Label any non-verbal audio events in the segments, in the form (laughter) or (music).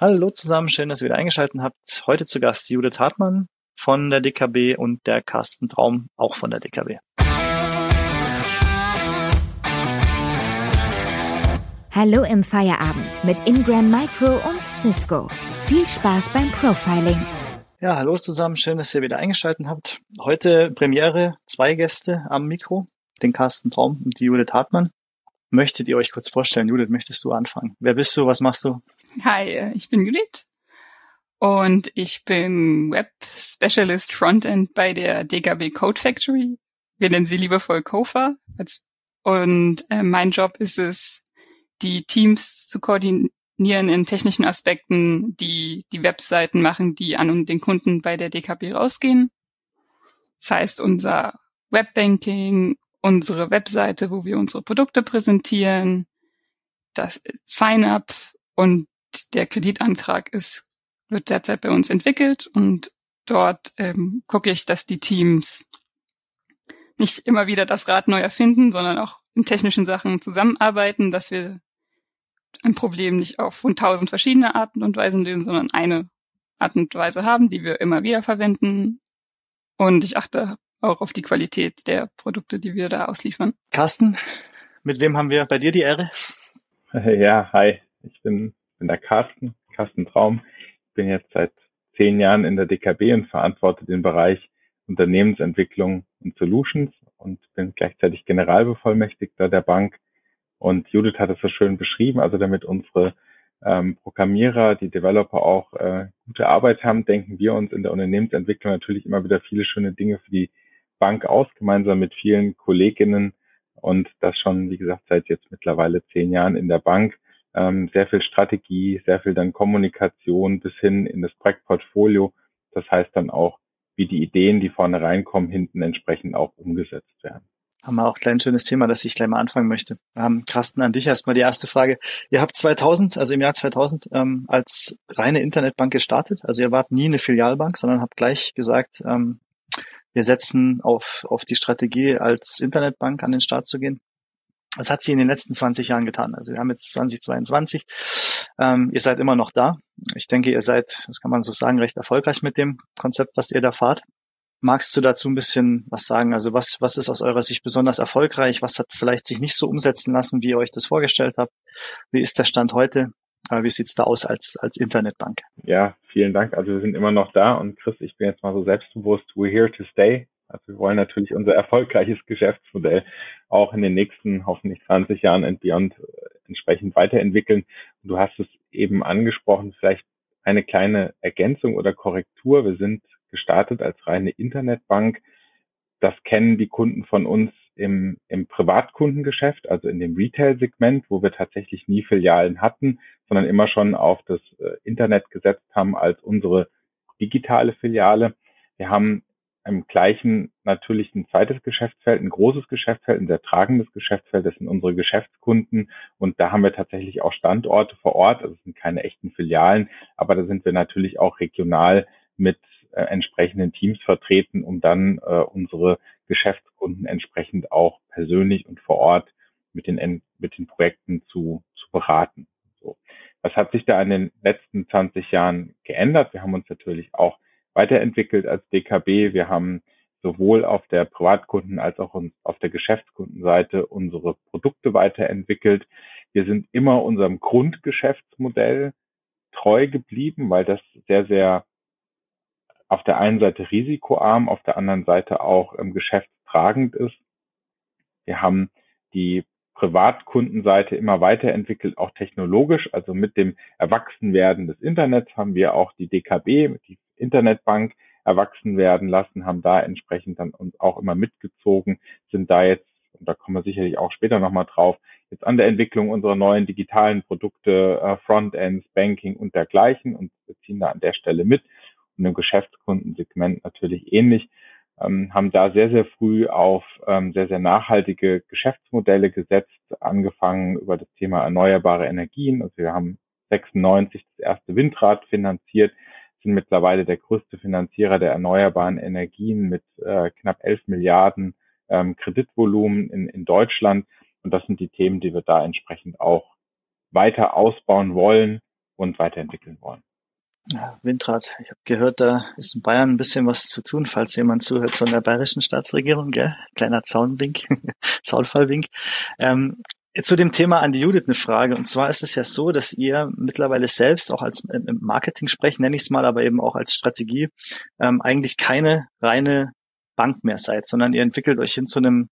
Hallo zusammen, schön, dass ihr wieder eingeschaltet habt. Heute zu Gast Judith Hartmann von der DKB und der Carsten Traum auch von der DKB. Hallo im Feierabend mit Ingram Micro und Cisco. Viel Spaß beim Profiling. Ja, hallo zusammen, schön, dass ihr wieder eingeschaltet habt. Heute Premiere, zwei Gäste am Mikro, den Carsten Traum und die Judith Hartmann. Möchtet ihr euch kurz vorstellen? Judith, möchtest du anfangen? Wer bist du? Was machst du? Hi, ich bin Judith und ich bin Web Specialist Frontend bei der DKB Code Factory. Wir nennen sie liebevoll Kofa. Und äh, mein Job ist es, die Teams zu koordinieren in technischen Aspekten, die die Webseiten machen, die an den Kunden bei der DKB rausgehen. Das heißt, unser Webbanking, unsere Webseite, wo wir unsere Produkte präsentieren, das Sign-up und der Kreditantrag ist, wird derzeit bei uns entwickelt und dort ähm, gucke ich, dass die Teams nicht immer wieder das Rad neu erfinden, sondern auch in technischen Sachen zusammenarbeiten, dass wir ein Problem nicht auf tausend verschiedene Arten und Weisen lösen, sondern eine Art und Weise haben, die wir immer wieder verwenden. Und ich achte auch auf die Qualität der Produkte, die wir da ausliefern. Carsten, mit wem haben wir bei dir die Ehre? Ja, hi, ich bin, bin der Carsten, Carsten Traum. Ich bin jetzt seit zehn Jahren in der DKB und verantworte den Bereich Unternehmensentwicklung und Solutions und bin gleichzeitig Generalbevollmächtigter der Bank und Judith hat es so schön beschrieben, also damit unsere ähm, Programmierer, die Developer auch äh, gute Arbeit haben, denken wir uns in der Unternehmensentwicklung natürlich immer wieder viele schöne Dinge für die Bank aus, gemeinsam mit vielen Kolleginnen und das schon, wie gesagt, seit jetzt mittlerweile zehn Jahren in der Bank. Ähm, sehr viel Strategie, sehr viel dann Kommunikation bis hin in das Projektportfolio. Das heißt dann auch, wie die Ideen, die vorne reinkommen, hinten entsprechend auch umgesetzt werden haben wir auch ein schönes Thema, das ich gleich mal anfangen möchte. Ähm, Carsten, an dich erstmal die erste Frage. Ihr habt 2000, also im Jahr 2000, ähm, als reine Internetbank gestartet. Also ihr wart nie eine Filialbank, sondern habt gleich gesagt, ähm, wir setzen auf, auf die Strategie, als Internetbank an den Start zu gehen. Was hat sich in den letzten 20 Jahren getan? Also wir haben jetzt 2022. Ähm, ihr seid immer noch da. Ich denke, ihr seid, das kann man so sagen, recht erfolgreich mit dem Konzept, was ihr da fahrt. Magst du dazu ein bisschen was sagen? Also was, was ist aus eurer Sicht besonders erfolgreich? Was hat vielleicht sich nicht so umsetzen lassen, wie ihr euch das vorgestellt habt? Wie ist der Stand heute? Wie sieht's da aus als, als Internetbank? Ja, vielen Dank. Also wir sind immer noch da und Chris, ich bin jetzt mal so selbstbewusst. We're here to stay. Also wir wollen natürlich unser erfolgreiches Geschäftsmodell auch in den nächsten hoffentlich 20 Jahren and beyond äh, entsprechend weiterentwickeln. Du hast es eben angesprochen, vielleicht eine kleine Ergänzung oder Korrektur. Wir sind gestartet als reine Internetbank. Das kennen die Kunden von uns im, im Privatkundengeschäft, also in dem Retail-Segment, wo wir tatsächlich nie Filialen hatten, sondern immer schon auf das äh, Internet gesetzt haben als unsere digitale Filiale. Wir haben im gleichen natürlich ein zweites Geschäftsfeld, ein großes Geschäftsfeld, ein sehr tragendes Geschäftsfeld, das sind unsere Geschäftskunden und da haben wir tatsächlich auch Standorte vor Ort, also es sind keine echten Filialen, aber da sind wir natürlich auch regional mit äh, entsprechenden Teams vertreten, um dann äh, unsere Geschäftskunden entsprechend auch persönlich und vor Ort mit den, mit den Projekten zu, zu beraten. So. Was hat sich da in den letzten 20 Jahren geändert? Wir haben uns natürlich auch weiterentwickelt als DKB. Wir haben sowohl auf der Privatkunden- als auch auf der Geschäftskundenseite unsere Produkte weiterentwickelt. Wir sind immer unserem Grundgeschäftsmodell treu geblieben, weil das sehr, sehr auf der einen Seite risikoarm, auf der anderen Seite auch ähm, geschäftstragend ist. Wir haben die Privatkundenseite immer weiterentwickelt, auch technologisch. Also mit dem Erwachsenwerden des Internets haben wir auch die DKB, die Internetbank, erwachsen werden lassen, haben da entsprechend dann uns auch immer mitgezogen, sind da jetzt, und da kommen wir sicherlich auch später nochmal drauf, jetzt an der Entwicklung unserer neuen digitalen Produkte, äh, Frontends, Banking und dergleichen und wir ziehen da an der Stelle mit und im Geschäftskundensegment natürlich ähnlich, ähm, haben da sehr, sehr früh auf ähm, sehr, sehr nachhaltige Geschäftsmodelle gesetzt, angefangen über das Thema erneuerbare Energien. Also wir haben 96 das erste Windrad finanziert, sind mittlerweile der größte Finanzierer der erneuerbaren Energien mit äh, knapp 11 Milliarden ähm, Kreditvolumen in, in Deutschland. Und das sind die Themen, die wir da entsprechend auch weiter ausbauen wollen und weiterentwickeln wollen. Ja, Windrad. Ich habe gehört, da ist in Bayern ein bisschen was zu tun, falls jemand zuhört von der bayerischen Staatsregierung, gell? Kleiner Zaunwink, (laughs) Zaunfallwink. Ähm, zu dem Thema an die Judith eine Frage. Und zwar ist es ja so, dass ihr mittlerweile selbst auch als Marketing sprecht, nenne ich es mal, aber eben auch als Strategie, ähm, eigentlich keine reine Bank mehr seid, sondern ihr entwickelt euch hin zu einem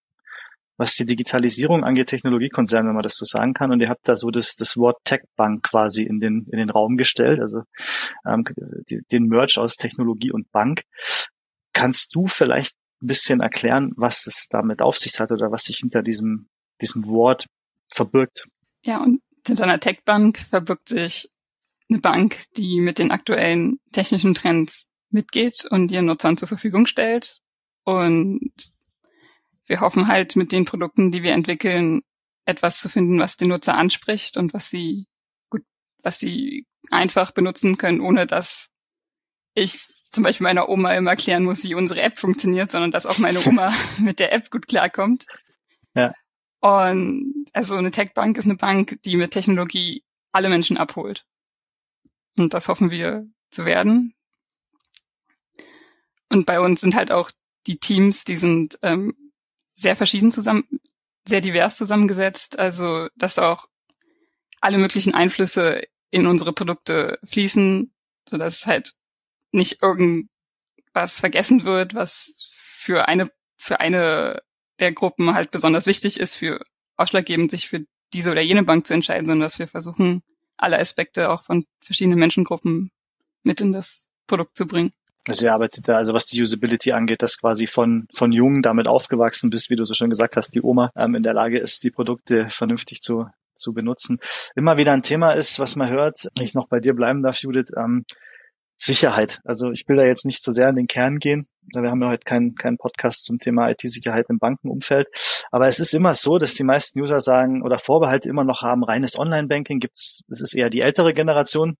was die Digitalisierung angeht, Technologiekonzern, wenn man das so sagen kann. Und ihr habt da so das, das Wort Tech-Bank quasi in den, in den Raum gestellt, also ähm, die, den Merge aus Technologie und Bank. Kannst du vielleicht ein bisschen erklären, was es damit auf sich hat oder was sich hinter diesem, diesem Wort verbirgt? Ja, und hinter einer Tech-Bank verbirgt sich eine Bank, die mit den aktuellen technischen Trends mitgeht und ihren Nutzern zur Verfügung stellt. Und wir hoffen halt mit den Produkten, die wir entwickeln, etwas zu finden, was den Nutzer anspricht und was sie gut, was sie einfach benutzen können, ohne dass ich zum Beispiel meiner Oma immer erklären muss, wie unsere App funktioniert, sondern dass auch meine Oma (laughs) (laughs) mit der App gut klarkommt. Ja. Und also eine Tech-Bank ist eine Bank, die mit Technologie alle Menschen abholt. Und das hoffen wir zu werden. Und bei uns sind halt auch die Teams, die sind ähm, sehr verschieden zusammen, sehr divers zusammengesetzt. Also, dass auch alle möglichen Einflüsse in unsere Produkte fließen, so dass halt nicht irgendwas vergessen wird, was für eine, für eine der Gruppen halt besonders wichtig ist, für ausschlaggebend sich für diese oder jene Bank zu entscheiden, sondern dass wir versuchen, alle Aspekte auch von verschiedenen Menschengruppen mit in das Produkt zu bringen. Also ihr arbeitet da, also was die Usability angeht, dass quasi von, von jung damit aufgewachsen bist, wie du so schön gesagt hast, die Oma ähm, in der Lage ist, die Produkte vernünftig zu, zu benutzen. Immer wieder ein Thema ist, was man hört, wenn ich noch bei dir bleiben darf, Judith, ähm, Sicherheit. Also ich will da jetzt nicht so sehr in den Kern gehen. Wir haben ja heute keinen keinen Podcast zum Thema IT-Sicherheit im Bankenumfeld. Aber es ist immer so, dass die meisten User sagen oder Vorbehalte immer noch haben, reines Online-Banking gibt's, es ist eher die ältere Generation,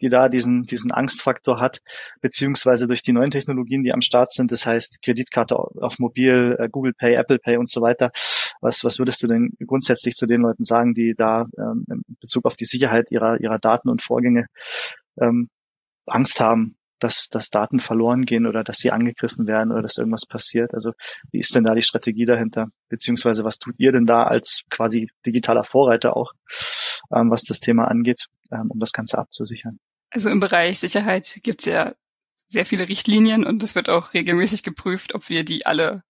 die da diesen, diesen Angstfaktor hat, beziehungsweise durch die neuen Technologien, die am Start sind, das heißt Kreditkarte auf Mobil, äh, Google Pay, Apple Pay und so weiter. Was, was würdest du denn grundsätzlich zu den Leuten sagen, die da ähm, in Bezug auf die Sicherheit ihrer, ihrer Daten und Vorgänge ähm, Angst haben, dass, dass Daten verloren gehen oder dass sie angegriffen werden oder dass irgendwas passiert. Also wie ist denn da die Strategie dahinter? Beziehungsweise was tut ihr denn da als quasi digitaler Vorreiter auch, ähm, was das Thema angeht, ähm, um das Ganze abzusichern? Also im Bereich Sicherheit gibt es ja sehr viele Richtlinien und es wird auch regelmäßig geprüft, ob wir die alle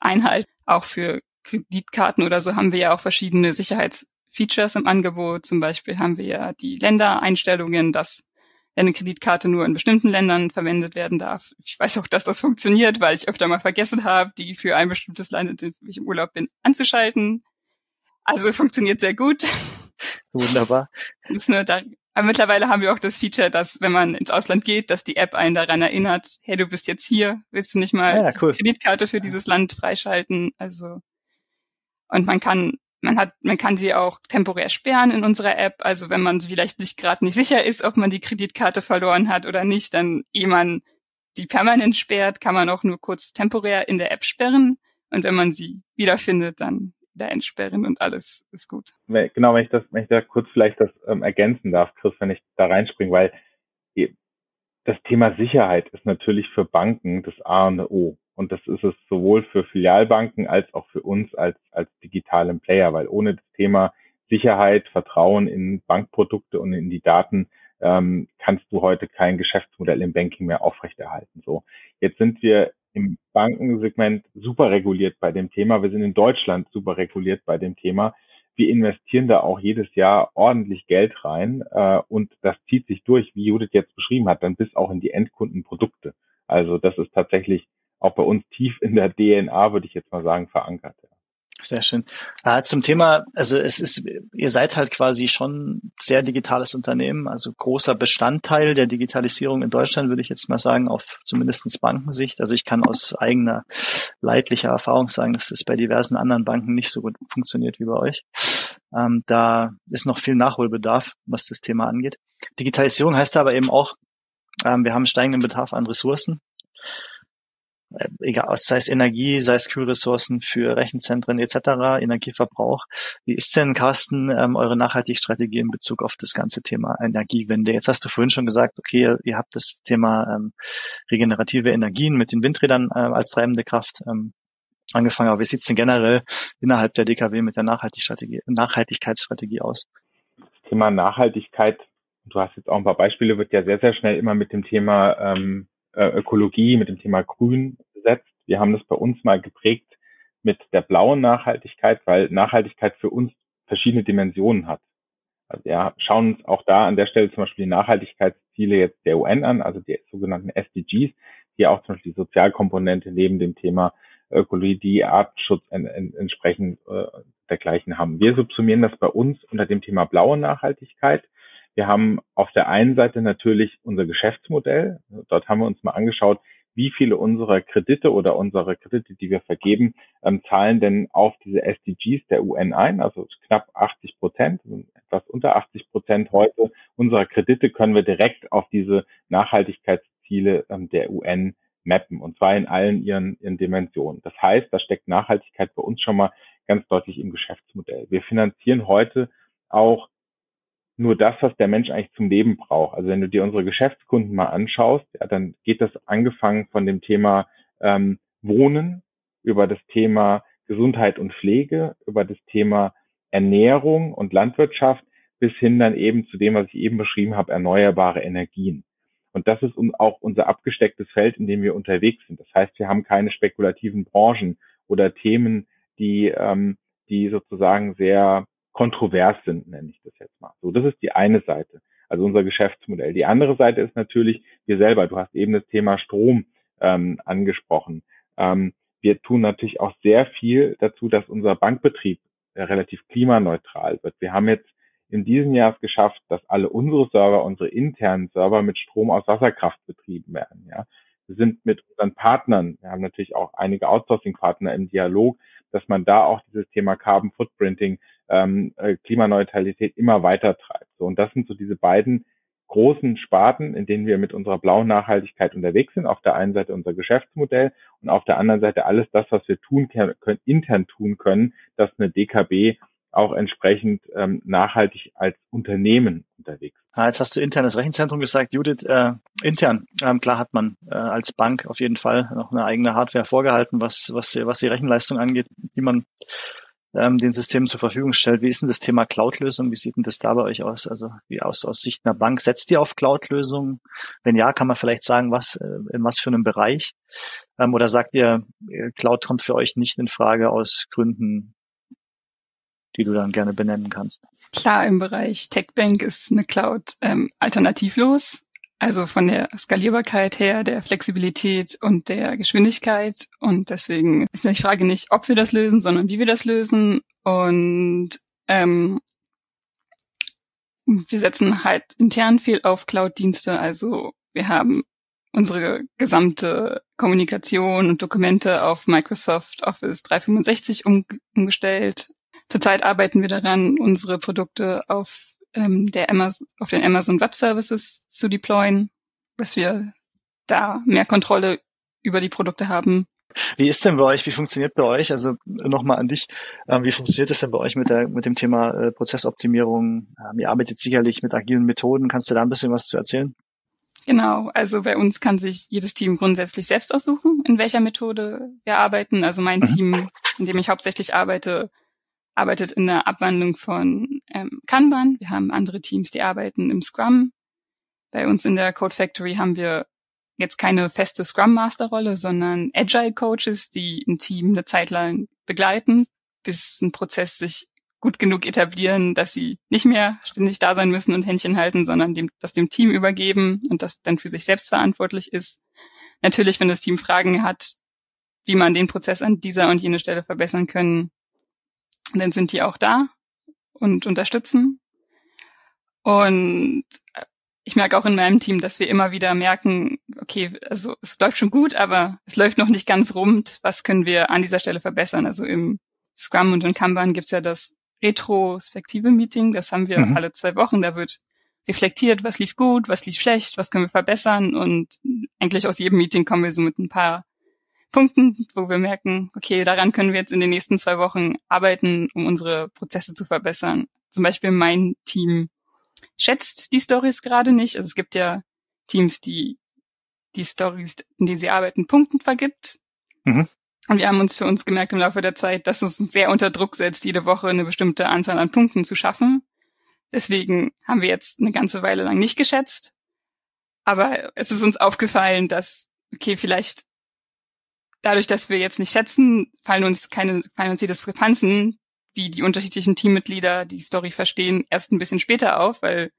einhalten. Auch für Kreditkarten oder so haben wir ja auch verschiedene Sicherheitsfeatures im Angebot. Zum Beispiel haben wir ja die Ländereinstellungen, dass eine Kreditkarte nur in bestimmten Ländern verwendet werden darf. Ich weiß auch, dass das funktioniert, weil ich öfter mal vergessen habe, die für ein bestimmtes Land, in dem ich im Urlaub bin, anzuschalten. Also funktioniert sehr gut. (laughs) Wunderbar. ist nur da, aber mittlerweile haben wir auch das Feature, dass wenn man ins Ausland geht, dass die App einen daran erinnert, hey, du bist jetzt hier, willst du nicht mal ja, cool. Kreditkarte für dieses Land freischalten? Also und man kann man hat, man kann sie auch temporär sperren in unserer App. Also wenn man vielleicht nicht gerade nicht sicher ist, ob man die Kreditkarte verloren hat oder nicht, dann ehe man die permanent sperrt, kann man auch nur kurz temporär in der App sperren. Und wenn man sie wiederfindet, dann wieder entsperren und alles ist gut. Genau, wenn ich das, wenn ich da kurz vielleicht das ähm, ergänzen darf, Chris, wenn ich da reinspringe, weil das Thema Sicherheit ist natürlich für Banken das A und O. Und das ist es sowohl für Filialbanken als auch für uns als, als digitalen Player, weil ohne das Thema Sicherheit, Vertrauen in Bankprodukte und in die Daten ähm, kannst du heute kein Geschäftsmodell im Banking mehr aufrechterhalten. So, jetzt sind wir im Bankensegment super reguliert bei dem Thema. Wir sind in Deutschland super reguliert bei dem Thema. Wir investieren da auch jedes Jahr ordentlich Geld rein äh, und das zieht sich durch, wie Judith jetzt beschrieben hat, dann bis auch in die Endkundenprodukte. Also das ist tatsächlich auch bei uns tief in der DNA, würde ich jetzt mal sagen, verankert. Sehr schön. Äh, zum Thema, also es ist, ihr seid halt quasi schon sehr digitales Unternehmen, also großer Bestandteil der Digitalisierung in Deutschland, würde ich jetzt mal sagen, auf zumindestens Bankensicht. Also ich kann aus eigener leidlicher Erfahrung sagen, dass es bei diversen anderen Banken nicht so gut funktioniert wie bei euch. Ähm, da ist noch viel Nachholbedarf, was das Thema angeht. Digitalisierung heißt aber eben auch, ähm, wir haben steigenden Bedarf an Ressourcen. Äh, egal, sei es Energie, sei es Kühlressourcen für Rechenzentren etc., Energieverbrauch. Wie ist denn, Carsten, ähm, eure Nachhaltigstrategie in Bezug auf das ganze Thema Energiewende? Jetzt hast du vorhin schon gesagt, okay, ihr habt das Thema ähm, regenerative Energien mit den Windrädern äh, als treibende Kraft ähm, angefangen. Aber wie sieht es denn generell innerhalb der DKW mit der Nachhaltigkeitsstrategie aus? Das Thema Nachhaltigkeit, du hast jetzt auch ein paar Beispiele, wird ja sehr, sehr schnell immer mit dem Thema ähm, äh, Ökologie, mit dem Thema Grün besetzt. Wir haben das bei uns mal geprägt mit der blauen Nachhaltigkeit, weil Nachhaltigkeit für uns verschiedene Dimensionen hat. Also wir schauen uns auch da an der Stelle zum Beispiel die Nachhaltigkeitsziele jetzt der UN an, also die sogenannten SDGs, die auch zum Beispiel die Sozialkomponente neben dem Thema Ökologie, Artenschutz en, en, entsprechend äh, dergleichen haben. Wir subsumieren das bei uns unter dem Thema blaue Nachhaltigkeit. Wir haben auf der einen Seite natürlich unser Geschäftsmodell. Dort haben wir uns mal angeschaut, wie viele unserer Kredite oder unsere Kredite, die wir vergeben, ähm, zahlen denn auf diese SDGs der UN ein, also knapp 80 Prozent, etwas unter 80 Prozent heute unserer Kredite können wir direkt auf diese Nachhaltigkeitsziele ähm, der UN mappen und zwar in allen ihren, ihren Dimensionen. Das heißt, da steckt Nachhaltigkeit bei uns schon mal ganz deutlich im Geschäftsmodell. Wir finanzieren heute auch nur das, was der Mensch eigentlich zum Leben braucht. Also wenn du dir unsere Geschäftskunden mal anschaust, ja, dann geht das angefangen von dem Thema ähm, Wohnen, über das Thema Gesundheit und Pflege, über das Thema Ernährung und Landwirtschaft bis hin dann eben zu dem, was ich eben beschrieben habe, erneuerbare Energien. Und das ist auch unser abgestecktes Feld, in dem wir unterwegs sind. Das heißt, wir haben keine spekulativen Branchen oder Themen, die, ähm, die sozusagen sehr kontrovers sind, nenne ich das jetzt mal. So, das ist die eine Seite, also unser Geschäftsmodell. Die andere Seite ist natürlich wir selber. Du hast eben das Thema Strom ähm, angesprochen. Ähm, wir tun natürlich auch sehr viel dazu, dass unser Bankbetrieb äh, relativ klimaneutral wird. Wir haben jetzt in diesem Jahr es geschafft, dass alle unsere Server, unsere internen Server mit Strom aus Wasserkraft betrieben werden. Ja. Wir sind mit unseren Partnern, wir haben natürlich auch einige Outsourcing-Partner im Dialog, dass man da auch dieses Thema Carbon Footprinting, ähm, äh, Klimaneutralität immer weiter treibt. So, und das sind so diese beiden großen Sparten, in denen wir mit unserer blauen Nachhaltigkeit unterwegs sind. Auf der einen Seite unser Geschäftsmodell und auf der anderen Seite alles das, was wir tun können, intern tun können, dass eine DKB auch entsprechend ähm, nachhaltig als Unternehmen unterwegs. Ah, jetzt hast du internes Rechenzentrum gesagt, Judith. Äh, intern, ähm, klar hat man äh, als Bank auf jeden Fall noch eine eigene Hardware vorgehalten, was was was die Rechenleistung angeht, die man ähm, den Systemen zur Verfügung stellt. Wie ist denn das Thema Cloud-Lösung? Wie sieht denn das da bei euch aus? Also wie aus, aus Sicht einer Bank? Setzt ihr auf Cloud-Lösungen? Wenn ja, kann man vielleicht sagen, was äh, in was für einem Bereich? Ähm, oder sagt ihr, äh, Cloud kommt für euch nicht in Frage aus Gründen die du dann gerne benennen kannst. Klar, im Bereich TechBank ist eine Cloud ähm, alternativlos. Also von der Skalierbarkeit her, der Flexibilität und der Geschwindigkeit. Und deswegen ist die Frage nicht, ob wir das lösen, sondern wie wir das lösen. Und ähm, wir setzen halt intern viel auf Cloud-Dienste. Also wir haben unsere gesamte Kommunikation und Dokumente auf Microsoft Office 365 umgestellt. Zurzeit arbeiten wir daran, unsere Produkte auf, ähm, der Amazon, auf den Amazon Web Services zu deployen, dass wir da mehr Kontrolle über die Produkte haben. Wie ist denn bei euch, wie funktioniert bei euch, also nochmal an dich, ähm, wie funktioniert es denn bei euch mit, der, mit dem Thema äh, Prozessoptimierung? Ähm, ihr arbeitet sicherlich mit agilen Methoden, kannst du da ein bisschen was zu erzählen? Genau, also bei uns kann sich jedes Team grundsätzlich selbst aussuchen, in welcher Methode wir arbeiten. Also mein mhm. Team, in dem ich hauptsächlich arbeite, arbeitet in der Abwandlung von ähm, Kanban. Wir haben andere Teams, die arbeiten im Scrum. Bei uns in der Code Factory haben wir jetzt keine feste Scrum Master Rolle, sondern Agile Coaches, die ein Team eine Zeit lang begleiten, bis ein Prozess sich gut genug etablieren, dass sie nicht mehr ständig da sein müssen und Händchen halten, sondern dem, das dem Team übergeben und das dann für sich selbst verantwortlich ist. Natürlich, wenn das Team Fragen hat, wie man den Prozess an dieser und jene Stelle verbessern können, dann sind die auch da und unterstützen. Und ich merke auch in meinem Team, dass wir immer wieder merken, okay, also es läuft schon gut, aber es läuft noch nicht ganz rund. Was können wir an dieser Stelle verbessern? Also im Scrum und in Kanban gibt's ja das retrospektive Meeting. Das haben wir mhm. alle zwei Wochen. Da wird reflektiert, was lief gut, was lief schlecht, was können wir verbessern. Und eigentlich aus jedem Meeting kommen wir so mit ein paar Punkten, wo wir merken, okay, daran können wir jetzt in den nächsten zwei Wochen arbeiten, um unsere Prozesse zu verbessern. Zum Beispiel mein Team schätzt die Stories gerade nicht. Also es gibt ja Teams, die die Stories, in denen sie arbeiten, Punkten vergibt. Mhm. Und wir haben uns für uns gemerkt im Laufe der Zeit, dass es sehr unter Druck setzt, jede Woche eine bestimmte Anzahl an Punkten zu schaffen. Deswegen haben wir jetzt eine ganze Weile lang nicht geschätzt. Aber es ist uns aufgefallen, dass, okay, vielleicht dadurch, dass wir jetzt nicht schätzen, fallen uns keine, fallen uns die Diskrepanzen, wie die unterschiedlichen Teammitglieder die Story verstehen, erst ein bisschen später auf, weil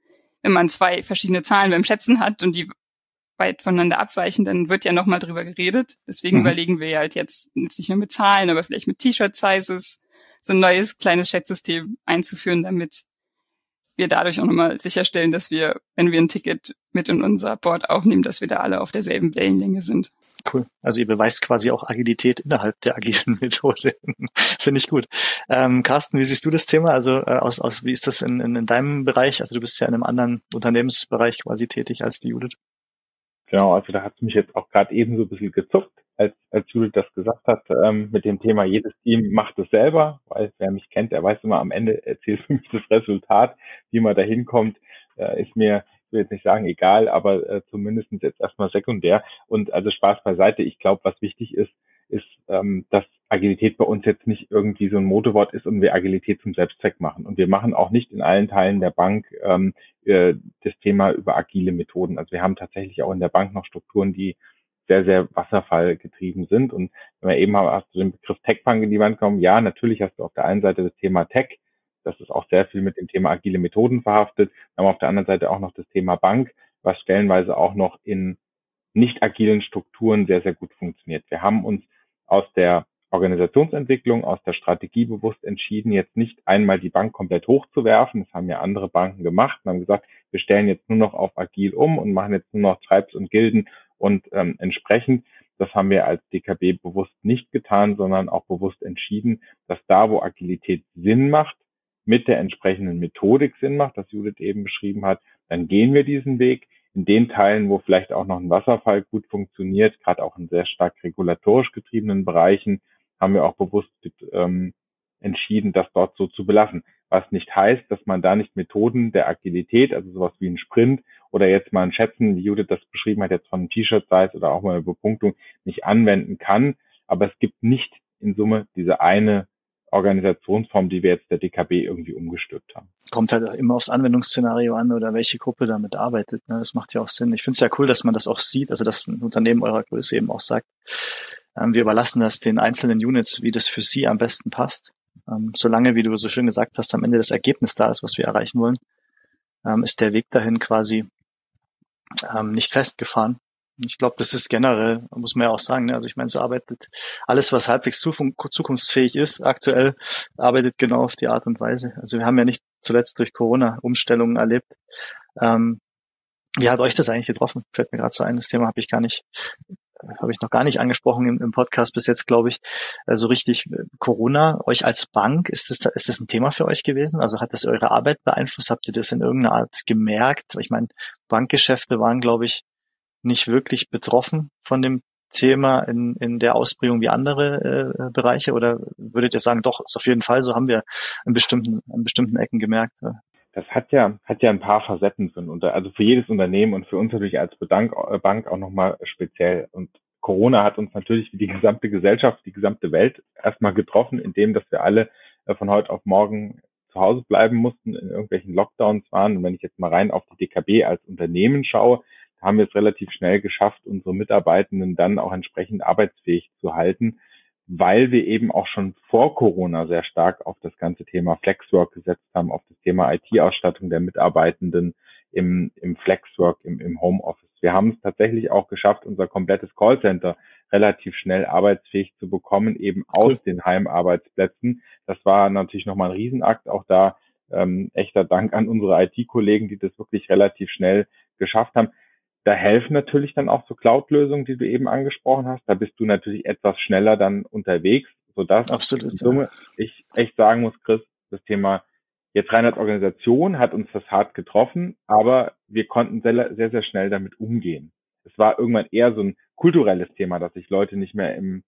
wenn man zwei verschiedene Zahlen beim Schätzen hat und die weit voneinander abweichen, dann wird ja nochmal drüber geredet. Deswegen mhm. überlegen wir halt jetzt, jetzt nicht mehr mit Zahlen, aber vielleicht mit T-Shirt-Sizes so ein neues kleines Schätzsystem einzuführen, damit wir dadurch auch nochmal sicherstellen, dass wir, wenn wir ein Ticket mit in unser Board aufnehmen, dass wir da alle auf derselben Wellenlänge sind. Cool. Also ihr beweist quasi auch Agilität innerhalb der agilen (laughs) Methode. Finde ich gut. Ähm, Carsten, wie siehst du das Thema? Also äh, aus, aus, wie ist das in, in, in deinem Bereich? Also du bist ja in einem anderen Unternehmensbereich quasi tätig als die Judith. Genau, also da hat es mich jetzt auch gerade eben so ein bisschen gezuckt, als, als Judith das gesagt hat, ähm, mit dem Thema, jedes Team macht es selber, weil wer mich kennt, der weiß immer, am Ende erzählt für mich das Resultat, wie man da hinkommt, äh, ist mir, will jetzt nicht sagen egal, aber äh, zumindest jetzt erstmal sekundär. Und also Spaß beiseite, ich glaube, was wichtig ist, ist, ähm, dass Agilität bei uns jetzt nicht irgendwie so ein Modewort ist und wir Agilität zum Selbstzweck machen. Und wir machen auch nicht in allen Teilen der Bank ähm, äh, das Thema über agile Methoden. Also wir haben tatsächlich auch in der Bank noch Strukturen, die sehr, sehr wasserfallgetrieben sind. Und wenn wir eben hast du den Begriff Tech-Bank in die Wand kommen, ja, natürlich hast du auf der einen Seite das Thema Tech, das ist auch sehr viel mit dem Thema agile Methoden verhaftet. Wir haben auf der anderen Seite auch noch das Thema Bank, was stellenweise auch noch in nicht agilen Strukturen sehr, sehr gut funktioniert. Wir haben uns aus der Organisationsentwicklung, aus der Strategie bewusst entschieden, jetzt nicht einmal die Bank komplett hochzuwerfen. Das haben ja andere Banken gemacht und haben gesagt, wir stellen jetzt nur noch auf agil um und machen jetzt nur noch Tribes und Gilden und ähm, entsprechend, das haben wir als DKB bewusst nicht getan, sondern auch bewusst entschieden, dass da, wo Agilität Sinn macht, mit der entsprechenden Methodik Sinn macht, das Judith eben beschrieben hat, dann gehen wir diesen Weg in den Teilen, wo vielleicht auch noch ein Wasserfall gut funktioniert, gerade auch in sehr stark regulatorisch getriebenen Bereichen, haben wir auch bewusst ähm, entschieden, das dort so zu belassen. Was nicht heißt, dass man da nicht Methoden der Agilität, also sowas wie ein Sprint oder jetzt mal ein Schätzen, wie Judith das beschrieben hat, jetzt von T-Shirt-Size oder auch mal eine Bepunktung, nicht anwenden kann. Aber es gibt nicht in Summe diese eine Organisationsform, die wir jetzt der DKB irgendwie umgestülpt haben. Kommt halt immer aufs Anwendungsszenario an oder welche Gruppe damit arbeitet. Ne? Das macht ja auch Sinn. Ich finde es ja cool, dass man das auch sieht, also dass ein Unternehmen eurer Größe eben auch sagt, ähm, wir überlassen das den einzelnen Units, wie das für sie am besten passt. Ähm, solange, wie du so schön gesagt hast, am Ende das Ergebnis da ist, was wir erreichen wollen, ähm, ist der Weg dahin quasi nicht festgefahren. Ich glaube, das ist generell, muss man ja auch sagen, ne? also ich meine, so arbeitet alles, was halbwegs zukunftsfähig ist, aktuell, arbeitet genau auf die Art und Weise. Also wir haben ja nicht zuletzt durch Corona Umstellungen erlebt. Ähm, wie hat euch das eigentlich getroffen? Fällt mir gerade so ein, das Thema habe ich gar nicht, habe ich noch gar nicht angesprochen im, im Podcast bis jetzt, glaube ich. Also richtig Corona, euch als Bank, ist das, ist das ein Thema für euch gewesen? Also hat das eure Arbeit beeinflusst? Habt ihr das in irgendeiner Art gemerkt? Ich meine, Bankgeschäfte waren, glaube ich, nicht wirklich betroffen von dem Thema in, in der Ausprägung wie andere äh, Bereiche? Oder würdet ihr sagen, doch, ist auf jeden Fall so, haben wir in bestimmten, in bestimmten Ecken gemerkt? Das hat ja, hat ja ein paar Facetten für ein also für jedes Unternehmen und für uns natürlich als Bedank äh, Bank auch nochmal speziell. Und Corona hat uns natürlich wie die gesamte Gesellschaft, die gesamte Welt erstmal getroffen, indem dass wir alle äh, von heute auf morgen zu Hause bleiben mussten, in irgendwelchen Lockdowns waren. Und wenn ich jetzt mal rein auf die DKB als Unternehmen schaue, haben wir es relativ schnell geschafft, unsere Mitarbeitenden dann auch entsprechend arbeitsfähig zu halten, weil wir eben auch schon vor Corona sehr stark auf das ganze Thema Flexwork gesetzt haben, auf das Thema IT-Ausstattung der Mitarbeitenden im, im Flexwork, im, im Homeoffice. Wir haben es tatsächlich auch geschafft, unser komplettes Callcenter relativ schnell arbeitsfähig zu bekommen, eben aus den Heimarbeitsplätzen. Das war natürlich nochmal ein Riesenakt. Auch da ähm, echter Dank an unsere IT-Kollegen, die das wirklich relativ schnell geschafft haben. Da helfen natürlich dann auch so Cloud-Lösungen, die du eben angesprochen hast. Da bist du natürlich etwas schneller dann unterwegs, sodass Absolut, in Summe, ja. ich echt sagen muss, Chris, das Thema jetzt rein als Organisation hat uns das hart getroffen, aber wir konnten sehr, sehr, sehr schnell damit umgehen. es war irgendwann eher so ein kulturelles Thema, dass sich Leute nicht mehr im,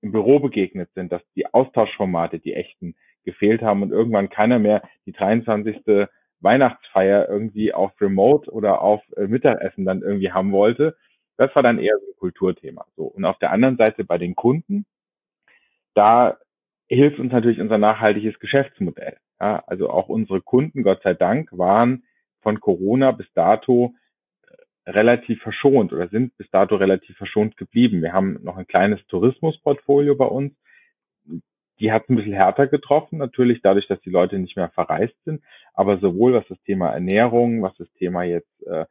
im Büro begegnet sind, dass die Austauschformate, die echten, gefehlt haben und irgendwann keiner mehr die 23. Weihnachtsfeier irgendwie auf Remote oder auf äh, Mittagessen dann irgendwie haben wollte. Das war dann eher so ein Kulturthema. So. Und auf der anderen Seite bei den Kunden, da hilft uns natürlich unser nachhaltiges Geschäftsmodell. Ja, also auch unsere Kunden, Gott sei Dank, waren von Corona bis dato äh, relativ verschont oder sind bis dato relativ verschont geblieben. Wir haben noch ein kleines Tourismusportfolio bei uns. Die hat ein bisschen härter getroffen, natürlich dadurch, dass die Leute nicht mehr verreist sind. Aber sowohl was das Thema Ernährung, was das Thema jetzt äh,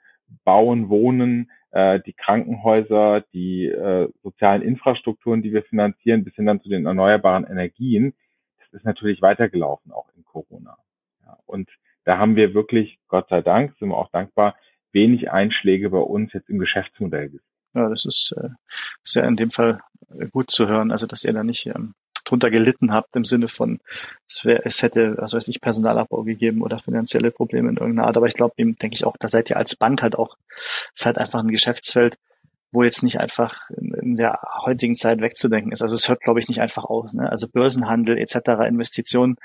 Bauen, Wohnen, äh, die Krankenhäuser, die äh, sozialen Infrastrukturen, die wir finanzieren, bis hin dann zu den erneuerbaren Energien, das ist natürlich weitergelaufen, auch in Corona. Ja, und da haben wir wirklich, Gott sei Dank, sind wir auch dankbar, wenig Einschläge bei uns jetzt im Geschäftsmodell gesehen. Ja, das ist, äh, ist ja in dem Fall äh, gut zu hören, also dass ihr da nicht ähm, drunter gelitten habt im Sinne von, es, wär, es hätte, also weiß ich, Personalabbau gegeben oder finanzielle Probleme in irgendeiner Art. Aber ich glaube, eben denke ich auch, da seid ihr als Bank halt auch, es ist halt einfach ein Geschäftsfeld, wo jetzt nicht einfach in, in der heutigen Zeit wegzudenken ist. Also es hört, glaube ich, nicht einfach auf. Ne? Also Börsenhandel etc., Investitionen,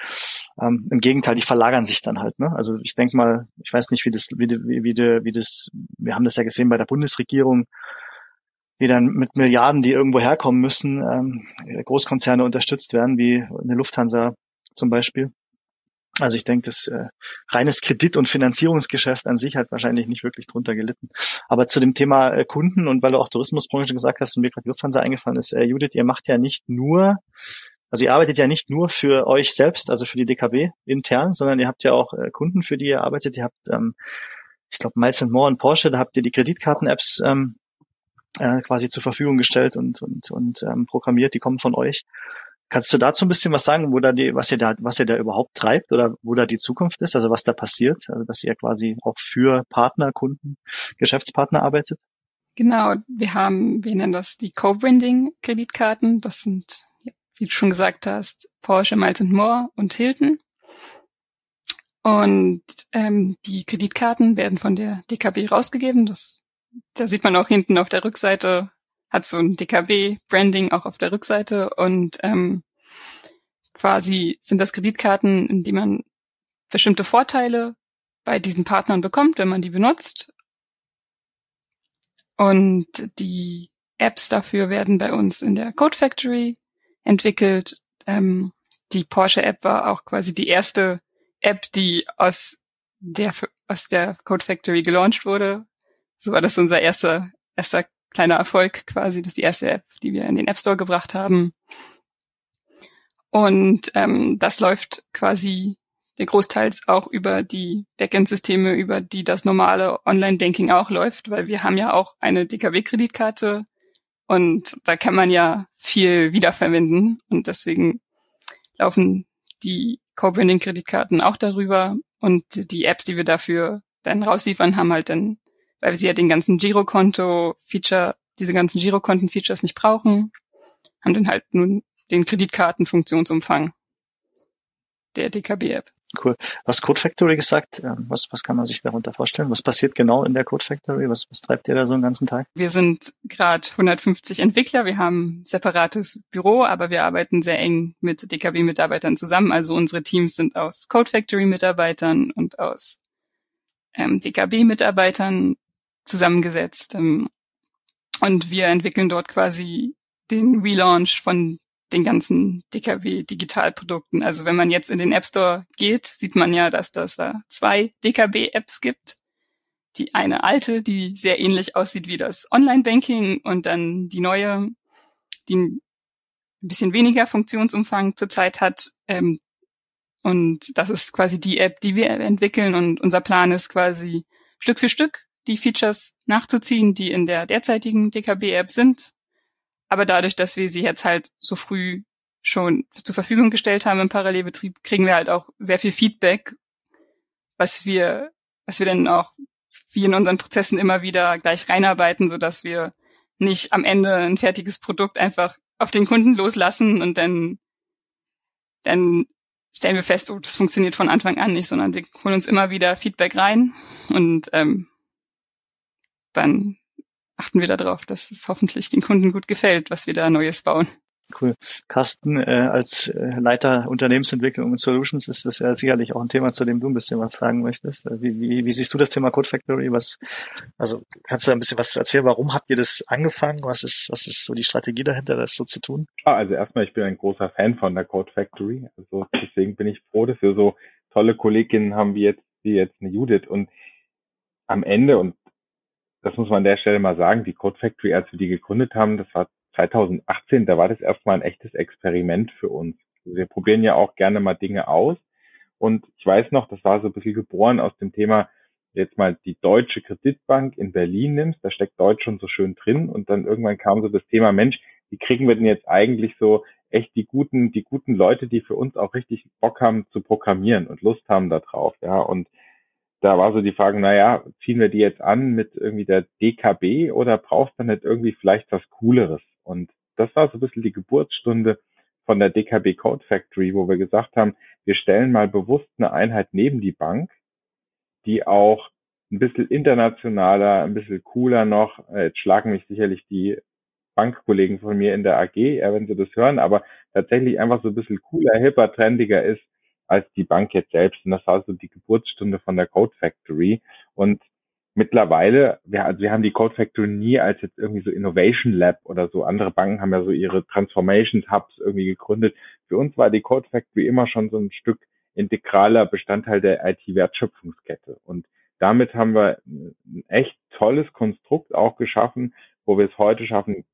ähm, im Gegenteil, die verlagern sich dann halt. Ne? Also ich denke mal, ich weiß nicht, wie das, wie, wie, wie, wie das, wir haben das ja gesehen bei der Bundesregierung, die dann mit Milliarden, die irgendwo herkommen müssen, ähm, Großkonzerne unterstützt werden, wie eine Lufthansa zum Beispiel. Also ich denke, das äh, reines Kredit- und Finanzierungsgeschäft an sich hat wahrscheinlich nicht wirklich drunter gelitten. Aber zu dem Thema äh, Kunden und weil du auch Tourismusbranche gesagt hast und mir gerade Lufthansa eingefallen ist, äh, Judith, ihr macht ja nicht nur, also ihr arbeitet ja nicht nur für euch selbst, also für die DKB intern, sondern ihr habt ja auch äh, Kunden, für die ihr arbeitet. Ihr habt, ähm, ich glaube, Miles More und Porsche, da habt ihr die Kreditkarten-Apps ähm, äh, quasi zur Verfügung gestellt und, und, und ähm, programmiert, die kommen von euch. Kannst du dazu ein bisschen was sagen, wo da die, was ihr da, was ihr da überhaupt treibt oder wo da die Zukunft ist, also was da passiert, also dass ihr quasi auch für Partner, Kunden, Geschäftspartner arbeitet? Genau, wir haben, wir nennen das die Co-Branding-Kreditkarten. Das sind, wie du schon gesagt hast, Porsche, Miles More und Hilton. Und ähm, die Kreditkarten werden von der DKB rausgegeben. Das, da sieht man auch hinten auf der Rückseite hat so ein DKB-Branding auch auf der Rückseite und ähm, quasi sind das Kreditkarten, in die man bestimmte Vorteile bei diesen Partnern bekommt, wenn man die benutzt. Und die Apps dafür werden bei uns in der Code Factory entwickelt. Ähm, die Porsche App war auch quasi die erste App, die aus der aus der Code Factory gelauncht wurde. So war das unser erster erster kleiner Erfolg quasi. Das ist die erste App, die wir in den App Store gebracht haben. Und ähm, das läuft quasi der großteils auch über die Backend-Systeme, über die das normale Online-Banking auch läuft, weil wir haben ja auch eine DKW-Kreditkarte und da kann man ja viel wiederverwenden und deswegen laufen die Co-Branding-Kreditkarten auch darüber und die Apps, die wir dafür dann rausliefern, haben halt dann weil sie ja den ganzen Girokonto-Feature, diese ganzen Girokonten-Features nicht brauchen, haben dann halt nun den Kreditkartenfunktionsumfang der DKB-App. Cool. Was Code Factory gesagt? Ähm, was, was kann man sich darunter vorstellen? Was passiert genau in der Code Factory? Was, was treibt ihr da so einen ganzen Tag? Wir sind gerade 150 Entwickler. Wir haben separates Büro, aber wir arbeiten sehr eng mit DKB-Mitarbeitern zusammen. Also unsere Teams sind aus Code Factory-Mitarbeitern und aus ähm, DKB-Mitarbeitern zusammengesetzt. Ähm, und wir entwickeln dort quasi den Relaunch von den ganzen DKW Digitalprodukten. Also wenn man jetzt in den App Store geht, sieht man ja, dass das da zwei DKB Apps gibt. Die eine alte, die sehr ähnlich aussieht wie das Online-Banking und dann die neue, die ein bisschen weniger Funktionsumfang zurzeit hat. Ähm, und das ist quasi die App, die wir entwickeln und unser Plan ist quasi Stück für Stück die Features nachzuziehen, die in der derzeitigen DKB-App sind. Aber dadurch, dass wir sie jetzt halt so früh schon zur Verfügung gestellt haben im Parallelbetrieb, kriegen wir halt auch sehr viel Feedback, was wir, was wir dann auch wie in unseren Prozessen immer wieder gleich reinarbeiten, so dass wir nicht am Ende ein fertiges Produkt einfach auf den Kunden loslassen und dann, dann stellen wir fest, oh, das funktioniert von Anfang an nicht, sondern wir holen uns immer wieder Feedback rein und ähm, dann achten wir darauf, dass es hoffentlich den Kunden gut gefällt, was wir da Neues bauen. Cool. Carsten, äh, als äh, Leiter Unternehmensentwicklung und Solutions ist das ja sicherlich auch ein Thema, zu dem du ein bisschen was sagen möchtest. Äh, wie, wie, wie siehst du das Thema Code Factory? Was, also kannst du ein bisschen was erzählen? Warum habt ihr das angefangen? Was ist, was ist so die Strategie dahinter, das so zu tun? Also erstmal, ich bin ein großer Fan von der Code Factory. Also deswegen bin ich froh, dass wir so tolle Kolleginnen haben wie jetzt, wie jetzt eine Judith. Und am Ende, und das muss man an der Stelle mal sagen, die Code Factory, als wir die gegründet haben, das war 2018, da war das erstmal ein echtes Experiment für uns. Also wir probieren ja auch gerne mal Dinge aus. Und ich weiß noch, das war so ein bisschen geboren aus dem Thema, jetzt mal die Deutsche Kreditbank in Berlin nimmst, da steckt Deutsch schon so schön drin. Und dann irgendwann kam so das Thema, Mensch, wie kriegen wir denn jetzt eigentlich so echt die guten, die guten Leute, die für uns auch richtig Bock haben zu programmieren und Lust haben da drauf, ja. Und da war so die Frage, naja, ziehen wir die jetzt an mit irgendwie der DKB oder brauchst du nicht irgendwie vielleicht was Cooleres? Und das war so ein bisschen die Geburtsstunde von der DKB Code Factory, wo wir gesagt haben, wir stellen mal bewusst eine Einheit neben die Bank, die auch ein bisschen internationaler, ein bisschen cooler noch, äh, jetzt schlagen mich sicherlich die Bankkollegen von mir in der AG, ja, wenn sie das hören, aber tatsächlich einfach so ein bisschen cooler, hipper, trendiger ist als die Bank jetzt selbst. Und das war so die Geburtsstunde von der Code Factory. Und mittlerweile, wir, also wir haben die Code Factory nie als jetzt irgendwie so Innovation Lab oder so. Andere Banken haben ja so ihre Transformations Hubs irgendwie gegründet. Für uns war die Code Factory immer schon so ein Stück integraler Bestandteil der IT-Wertschöpfungskette. Und damit haben wir ein echt tolles Konstrukt auch geschaffen, wo wir es heute schaffen,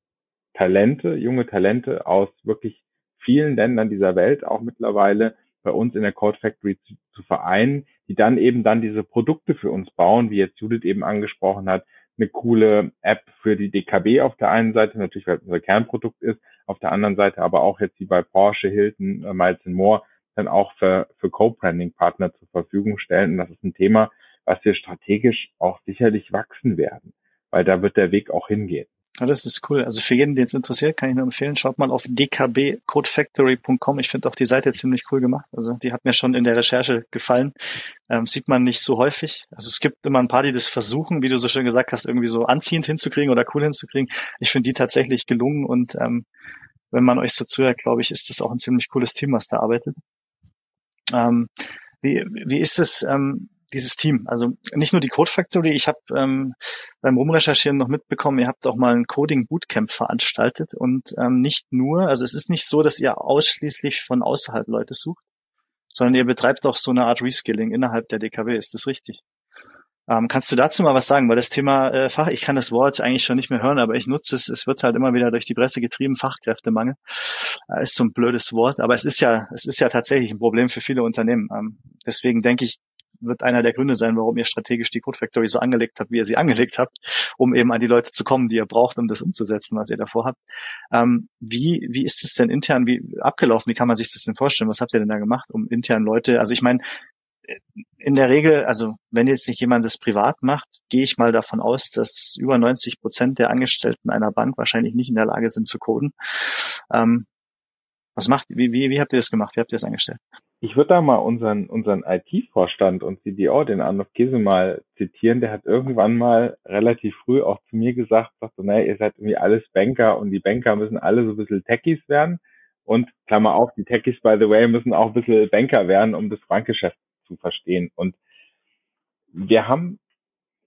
Talente, junge Talente aus wirklich vielen Ländern dieser Welt auch mittlerweile bei uns in der Code Factory zu, zu vereinen, die dann eben dann diese Produkte für uns bauen, wie jetzt Judith eben angesprochen hat, eine coole App für die DKB auf der einen Seite, natürlich weil es unser Kernprodukt ist, auf der anderen Seite aber auch jetzt wie bei Porsche, Hilton, äh, Miles Moore dann auch für, für Co-Branding-Partner zur Verfügung stellen. Und das ist ein Thema, was wir strategisch auch sicherlich wachsen werden, weil da wird der Weg auch hingehen. Ja, das ist cool. Also für jeden, den es interessiert, kann ich nur empfehlen, schaut mal auf dkbcodefactory.com. Ich finde auch die Seite ziemlich cool gemacht. Also die hat mir schon in der Recherche gefallen. Ähm, sieht man nicht so häufig. Also es gibt immer ein paar, die das versuchen, wie du so schön gesagt hast, irgendwie so anziehend hinzukriegen oder cool hinzukriegen. Ich finde die tatsächlich gelungen und ähm, wenn man euch so zuhört, glaube ich, ist das auch ein ziemlich cooles Team, was da arbeitet. Ähm, wie, wie ist es? Ähm, dieses Team. Also nicht nur die Code Factory, ich habe ähm, beim Rumrecherchieren noch mitbekommen, ihr habt auch mal ein Coding Bootcamp veranstaltet und ähm, nicht nur, also es ist nicht so, dass ihr ausschließlich von außerhalb Leute sucht, sondern ihr betreibt auch so eine Art Reskilling innerhalb der DKW. Ist das richtig? Ähm, kannst du dazu mal was sagen? Weil das Thema äh, Fach, ich kann das Wort eigentlich schon nicht mehr hören, aber ich nutze es. Es wird halt immer wieder durch die Presse getrieben, Fachkräftemangel. Äh, ist so ein blödes Wort, aber es ist ja, es ist ja tatsächlich ein Problem für viele Unternehmen. Ähm, deswegen denke ich, wird einer der Gründe sein, warum ihr strategisch die Code Factory so angelegt habt, wie ihr sie angelegt habt, um eben an die Leute zu kommen, die ihr braucht, um das umzusetzen, was ihr davor habt. Ähm, wie, wie ist es denn intern wie abgelaufen? Wie kann man sich das denn vorstellen? Was habt ihr denn da gemacht, um intern Leute, also ich meine, in der Regel, also wenn jetzt nicht jemand das privat macht, gehe ich mal davon aus, dass über 90 Prozent der Angestellten einer Bank wahrscheinlich nicht in der Lage sind zu coden. Ähm, was macht, wie, wie, wie habt ihr das gemacht? Wie habt ihr das angestellt? Ich würde da mal unseren, unseren IT-Vorstand und CDO, den Arnold Käse mal zitieren. Der hat irgendwann mal relativ früh auch zu mir gesagt, sagt so, naja, ihr seid irgendwie alles Banker und die Banker müssen alle so ein bisschen Techies werden. Und Klammer auf, die Techies, by the way, müssen auch ein bisschen Banker werden, um das Bankgeschäft zu verstehen. Und wir haben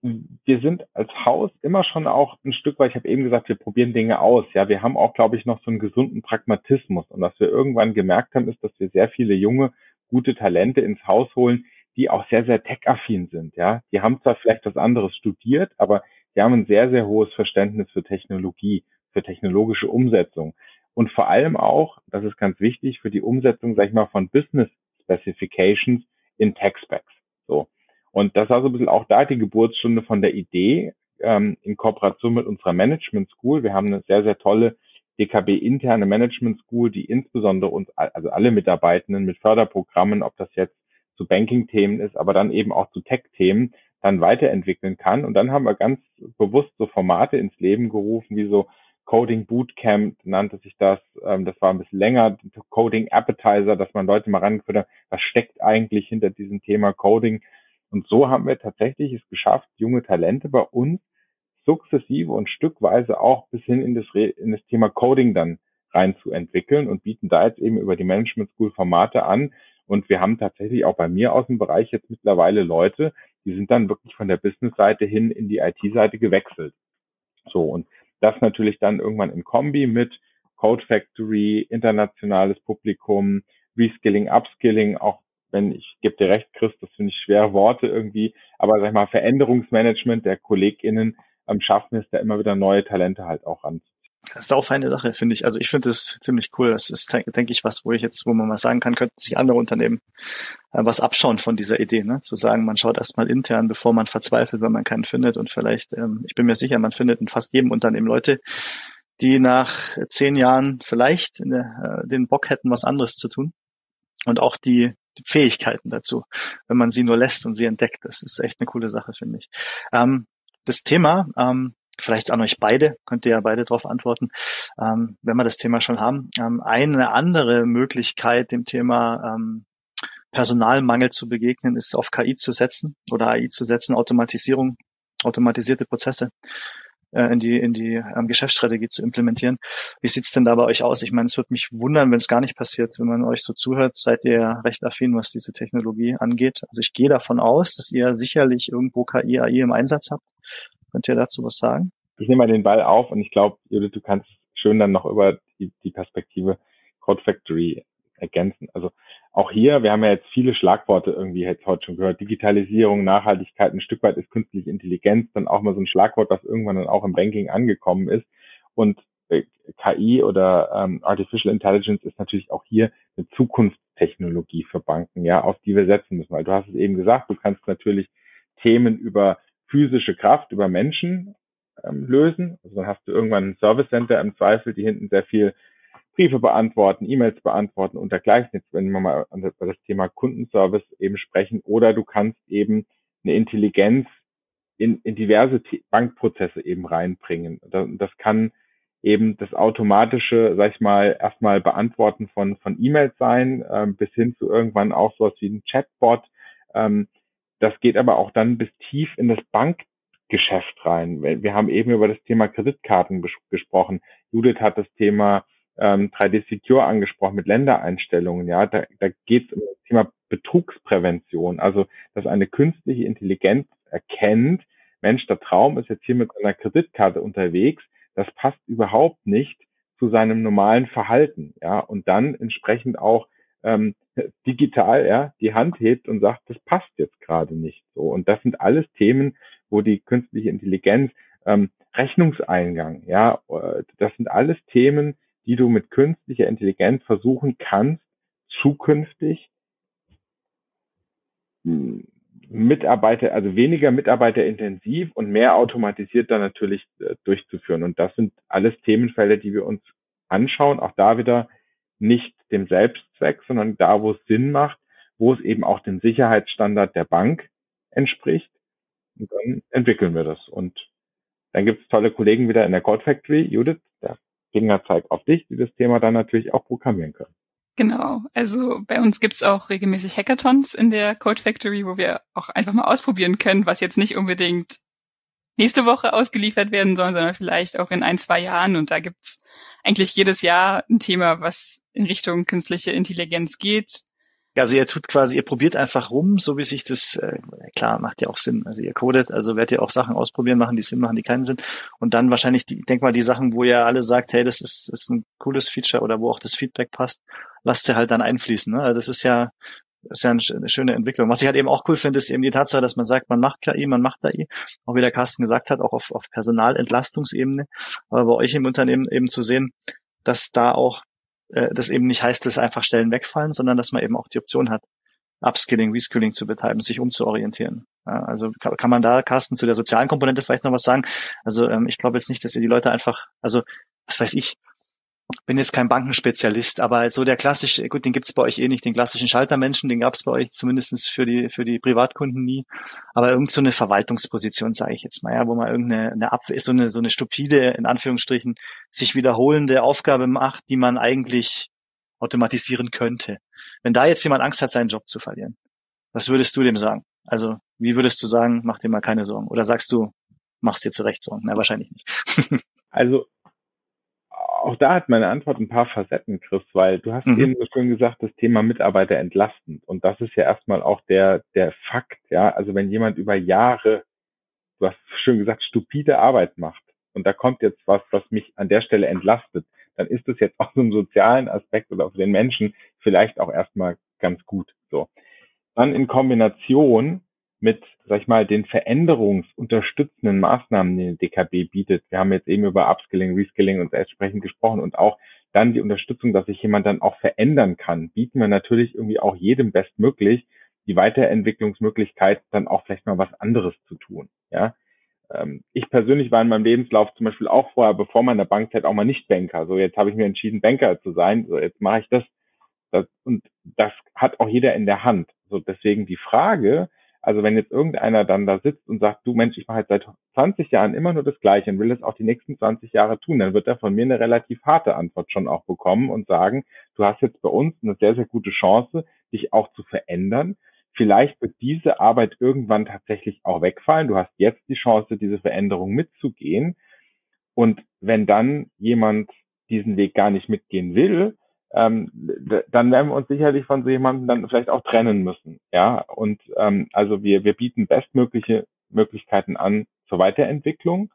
wir sind als Haus immer schon auch ein Stück weit, ich habe eben gesagt, wir probieren Dinge aus. Ja, wir haben auch, glaube ich, noch so einen gesunden Pragmatismus. Und was wir irgendwann gemerkt haben, ist, dass wir sehr viele junge, gute Talente ins Haus holen, die auch sehr, sehr tech-affin sind. Ja, die haben zwar vielleicht was anderes studiert, aber die haben ein sehr, sehr hohes Verständnis für Technologie, für technologische Umsetzung. Und vor allem auch, das ist ganz wichtig, für die Umsetzung, sag ich mal, von Business Specifications in Tech-Specs. So. Und das war so ein bisschen auch da die Geburtsstunde von der Idee ähm, in Kooperation mit unserer Management School. Wir haben eine sehr, sehr tolle DKB interne Management School, die insbesondere uns, also alle Mitarbeitenden mit Förderprogrammen, ob das jetzt zu Banking-Themen ist, aber dann eben auch zu Tech-Themen, dann weiterentwickeln kann. Und dann haben wir ganz bewusst so Formate ins Leben gerufen, wie so Coding Bootcamp nannte sich das. Ähm, das war ein bisschen länger. Coding Appetizer, dass man Leute mal rangeführt hat, was steckt eigentlich hinter diesem Thema Coding. Und so haben wir tatsächlich es geschafft, junge Talente bei uns sukzessive und stückweise auch bis hin in das, in das Thema Coding dann reinzuentwickeln und bieten da jetzt eben über die Management School Formate an. Und wir haben tatsächlich auch bei mir aus dem Bereich jetzt mittlerweile Leute, die sind dann wirklich von der Business-Seite hin in die IT-Seite gewechselt. So, und das natürlich dann irgendwann in Kombi mit Code Factory, internationales Publikum, Reskilling, Upskilling, auch wenn ich gebe dir recht, Chris, das finde ich schwere Worte irgendwie, aber sag ich mal, Veränderungsmanagement der KollegInnen am Schaffen ist, da immer wieder neue Talente halt auch ranzuziehen. Das ist auch eine Sache, finde ich. Also ich finde das ziemlich cool. Das ist, denke ich, was, wo ich jetzt, wo man mal sagen kann, könnten sich andere Unternehmen äh, was abschauen von dieser Idee, ne? Zu sagen, man schaut erstmal intern, bevor man verzweifelt, wenn man keinen findet. Und vielleicht, ähm, ich bin mir sicher, man findet in fast jedem Unternehmen Leute, die nach zehn Jahren vielleicht der, äh, den Bock hätten, was anderes zu tun. Und auch die Fähigkeiten dazu, wenn man sie nur lässt und sie entdeckt. Das ist echt eine coole Sache, finde ich. Ähm, das Thema, ähm, vielleicht an euch beide, könnt ihr ja beide darauf antworten, ähm, wenn wir das Thema schon haben. Ähm, eine andere Möglichkeit, dem Thema ähm, Personalmangel zu begegnen, ist auf KI zu setzen oder AI zu setzen, Automatisierung, automatisierte Prozesse in die, in die ähm, Geschäftsstrategie zu implementieren. Wie sieht's denn da bei euch aus? Ich meine, es würde mich wundern, wenn es gar nicht passiert. Wenn man euch so zuhört, seid ihr recht affin, was diese Technologie angeht. Also ich gehe davon aus, dass ihr sicherlich irgendwo KI, AI im Einsatz habt. Könnt ihr dazu was sagen? Ich nehme mal den Ball auf und ich glaube, Judith, du kannst schön dann noch über die, die Perspektive Code Factory ergänzen. Also auch hier, wir haben ja jetzt viele Schlagworte irgendwie jetzt heute schon gehört. Digitalisierung, Nachhaltigkeit, ein Stück weit ist künstliche Intelligenz dann auch mal so ein Schlagwort, was irgendwann dann auch im Banking angekommen ist. Und äh, KI oder ähm, Artificial Intelligence ist natürlich auch hier eine Zukunftstechnologie für Banken, ja, auf die wir setzen müssen. Weil du hast es eben gesagt, du kannst natürlich Themen über physische Kraft, über Menschen ähm, lösen. Also dann hast du irgendwann ein Service Center im Zweifel, die hinten sehr viel Briefe beantworten, E-Mails beantworten und dergleichen. Jetzt, wenn wir mal über das Thema Kundenservice eben sprechen, oder du kannst eben eine Intelligenz in, in diverse Bankprozesse eben reinbringen. Das kann eben das automatische, sag ich mal, erstmal beantworten von, von E-Mails sein, äh, bis hin zu irgendwann auch sowas wie ein Chatbot. Ähm, das geht aber auch dann bis tief in das Bankgeschäft rein. Wir haben eben über das Thema Kreditkarten gesprochen. Judith hat das Thema ähm, 3D Secure angesprochen mit Ländereinstellungen. Ja, da, da geht es um das Thema Betrugsprävention. Also, dass eine künstliche Intelligenz erkennt, Mensch, der Traum ist jetzt hier mit einer Kreditkarte unterwegs. Das passt überhaupt nicht zu seinem normalen Verhalten. Ja, und dann entsprechend auch ähm, digital ja, die Hand hebt und sagt, das passt jetzt gerade nicht so. Und das sind alles Themen, wo die künstliche Intelligenz, ähm, Rechnungseingang, ja, äh, das sind alles Themen, die du mit künstlicher Intelligenz versuchen kannst, zukünftig hm, Mitarbeiter, also weniger Mitarbeiterintensiv und mehr automatisiert dann natürlich äh, durchzuführen. Und das sind alles Themenfelder, die wir uns anschauen. Auch da wieder nicht dem Selbstzweck, sondern da, wo es Sinn macht, wo es eben auch dem Sicherheitsstandard der Bank entspricht. Und dann entwickeln wir das. Und dann gibt es tolle Kollegen wieder in der Code Factory. Judith, der Finger zeigt auf dich, die das Thema dann natürlich auch programmieren können. Genau, also bei uns gibt's auch regelmäßig Hackathons in der Code Factory, wo wir auch einfach mal ausprobieren können, was jetzt nicht unbedingt nächste Woche ausgeliefert werden soll, sondern vielleicht auch in ein, zwei Jahren. Und da gibt's eigentlich jedes Jahr ein Thema, was in Richtung künstliche Intelligenz geht. Also ihr tut quasi, ihr probiert einfach rum, so wie sich das, äh, klar, macht ja auch Sinn. Also ihr codet, also werdet ihr auch Sachen ausprobieren, machen die Sinn, machen die keinen Sinn. Und dann wahrscheinlich, die, ich denke mal, die Sachen, wo ihr alle sagt, hey, das ist, ist ein cooles Feature oder wo auch das Feedback passt, lasst ihr halt dann einfließen. Ne? Also das ist ja, ist ja eine schöne Entwicklung. Was ich halt eben auch cool finde, ist eben die Tatsache, dass man sagt, man macht KI, man macht AI. Auch wie der Carsten gesagt hat, auch auf, auf Personalentlastungsebene. Aber bei euch im Unternehmen eben zu sehen, dass da auch äh, das eben nicht heißt, dass einfach Stellen wegfallen, sondern dass man eben auch die Option hat, Upskilling, Reskilling zu betreiben, sich umzuorientieren. Also kann, kann man da, Carsten, zu der sozialen Komponente vielleicht noch was sagen? Also ähm, ich glaube jetzt nicht, dass ihr die Leute einfach, also was weiß ich, bin jetzt kein Bankenspezialist, aber so der klassische, gut, den gibt's bei euch eh nicht, den klassischen Schaltermenschen, den gab's bei euch zumindestens für die für die Privatkunden nie. Aber irgend so eine Verwaltungsposition, sage ich jetzt mal, ja, wo man irgendeine eine Abwehr, so eine so eine stupide, in Anführungsstrichen, sich wiederholende Aufgabe macht, die man eigentlich automatisieren könnte. Wenn da jetzt jemand Angst hat, seinen Job zu verlieren, was würdest du dem sagen? Also, wie würdest du sagen, mach dir mal keine Sorgen? Oder sagst du, machst dir zurecht Sorgen. Na, wahrscheinlich nicht. (laughs) also auch da hat meine Antwort ein paar Facetten, Chris, weil du hast mhm. eben so schön gesagt, das Thema Mitarbeiter entlastend. Und das ist ja erstmal auch der, der Fakt, ja. Also wenn jemand über Jahre, du hast schön gesagt, stupide Arbeit macht und da kommt jetzt was, was mich an der Stelle entlastet, dann ist es jetzt (laughs) aus einem sozialen Aspekt oder für den Menschen vielleicht auch erstmal ganz gut, so. Dann in Kombination mit, sag ich mal, den veränderungsunterstützenden Maßnahmen, die die DKB bietet. Wir haben jetzt eben über Upskilling, Reskilling und entsprechend gesprochen und auch dann die Unterstützung, dass sich jemand dann auch verändern kann, bieten wir natürlich irgendwie auch jedem bestmöglich die Weiterentwicklungsmöglichkeit, dann auch vielleicht mal was anderes zu tun. Ja, ähm, ich persönlich war in meinem Lebenslauf zum Beispiel auch vorher, bevor meiner Bankzeit, auch mal nicht Banker. So jetzt habe ich mir entschieden, Banker zu sein. So jetzt mache ich das, das und das hat auch jeder in der Hand. So deswegen die Frage, also wenn jetzt irgendeiner dann da sitzt und sagt, du Mensch, ich mache jetzt seit 20 Jahren immer nur das Gleiche und will es auch die nächsten 20 Jahre tun, dann wird er von mir eine relativ harte Antwort schon auch bekommen und sagen, du hast jetzt bei uns eine sehr, sehr gute Chance, dich auch zu verändern. Vielleicht wird diese Arbeit irgendwann tatsächlich auch wegfallen. Du hast jetzt die Chance, diese Veränderung mitzugehen. Und wenn dann jemand diesen Weg gar nicht mitgehen will, ähm, dann werden wir uns sicherlich von so jemandem dann vielleicht auch trennen müssen. Ja, und ähm, also wir, wir bieten bestmögliche Möglichkeiten an zur Weiterentwicklung.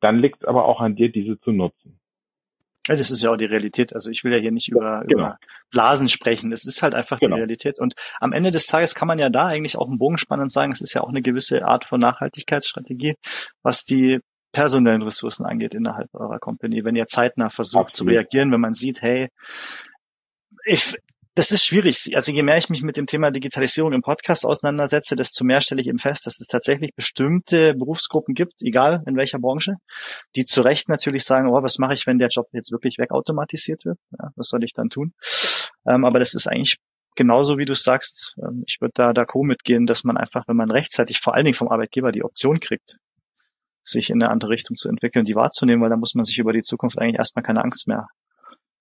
Dann liegt es aber auch an dir, diese zu nutzen. Ja, das ist ja auch die Realität. Also ich will ja hier nicht über, genau. über Blasen sprechen. Es ist halt einfach genau. die Realität. Und am Ende des Tages kann man ja da eigentlich auch einen Bogen spannen und sagen, es ist ja auch eine gewisse Art von Nachhaltigkeitsstrategie, was die personellen Ressourcen angeht innerhalb eurer Company, wenn ihr zeitnah versucht Absolut. zu reagieren, wenn man sieht, hey, ich, das ist schwierig. Also je mehr ich mich mit dem Thema Digitalisierung im Podcast auseinandersetze, desto mehr stelle ich eben fest, dass es tatsächlich bestimmte Berufsgruppen gibt, egal in welcher Branche, die zu Recht natürlich sagen, oh, was mache ich, wenn der Job jetzt wirklich wegautomatisiert wird? Ja, was soll ich dann tun? Ähm, aber das ist eigentlich genauso, wie du sagst. Ähm, ich würde da da co mitgehen, dass man einfach, wenn man rechtzeitig vor allen Dingen vom Arbeitgeber die Option kriegt, sich in eine andere Richtung zu entwickeln, die wahrzunehmen, weil da muss man sich über die Zukunft eigentlich erstmal keine Angst mehr,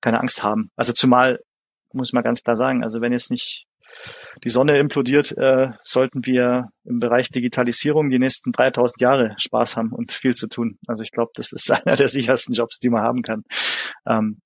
keine Angst haben. Also zumal, muss man ganz klar sagen, also wenn jetzt nicht die Sonne implodiert, äh, sollten wir im Bereich Digitalisierung die nächsten 3000 Jahre Spaß haben und viel zu tun. Also ich glaube, das ist (laughs) einer der sichersten Jobs, die man haben kann. Ähm,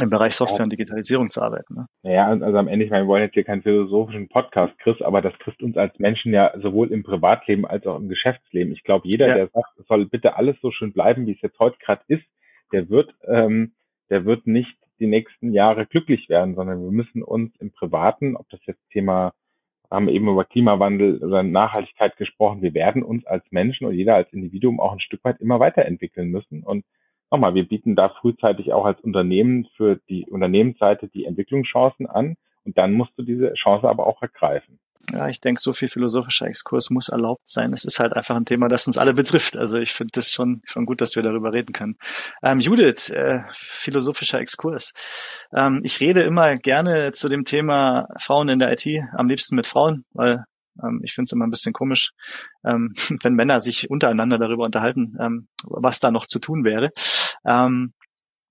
im Bereich Software und Digitalisierung zu arbeiten. Ne? Naja, also am Ende, ich meine, wir wollen jetzt hier keinen philosophischen Podcast, Chris, aber das trifft uns als Menschen ja sowohl im Privatleben als auch im Geschäftsleben. Ich glaube, jeder, ja. der sagt, es soll bitte alles so schön bleiben, wie es jetzt heute gerade ist, der wird, ähm, der wird nicht die nächsten Jahre glücklich werden, sondern wir müssen uns im Privaten, ob das jetzt Thema, haben eben über Klimawandel oder Nachhaltigkeit gesprochen, wir werden uns als Menschen und jeder als Individuum auch ein Stück weit immer weiterentwickeln müssen und nochmal, wir bieten da frühzeitig auch als Unternehmen für die Unternehmensseite die Entwicklungschancen an und dann musst du diese Chance aber auch ergreifen. Ja, ich denke, so viel philosophischer Exkurs muss erlaubt sein. Es ist halt einfach ein Thema, das uns alle betrifft. Also ich finde das schon schon gut, dass wir darüber reden können. Ähm, Judith, äh, philosophischer Exkurs. Ähm, ich rede immer gerne zu dem Thema Frauen in der IT, am liebsten mit Frauen, weil ich finde es immer ein bisschen komisch, ähm, (laughs) wenn Männer sich untereinander darüber unterhalten, ähm, was da noch zu tun wäre. Ähm,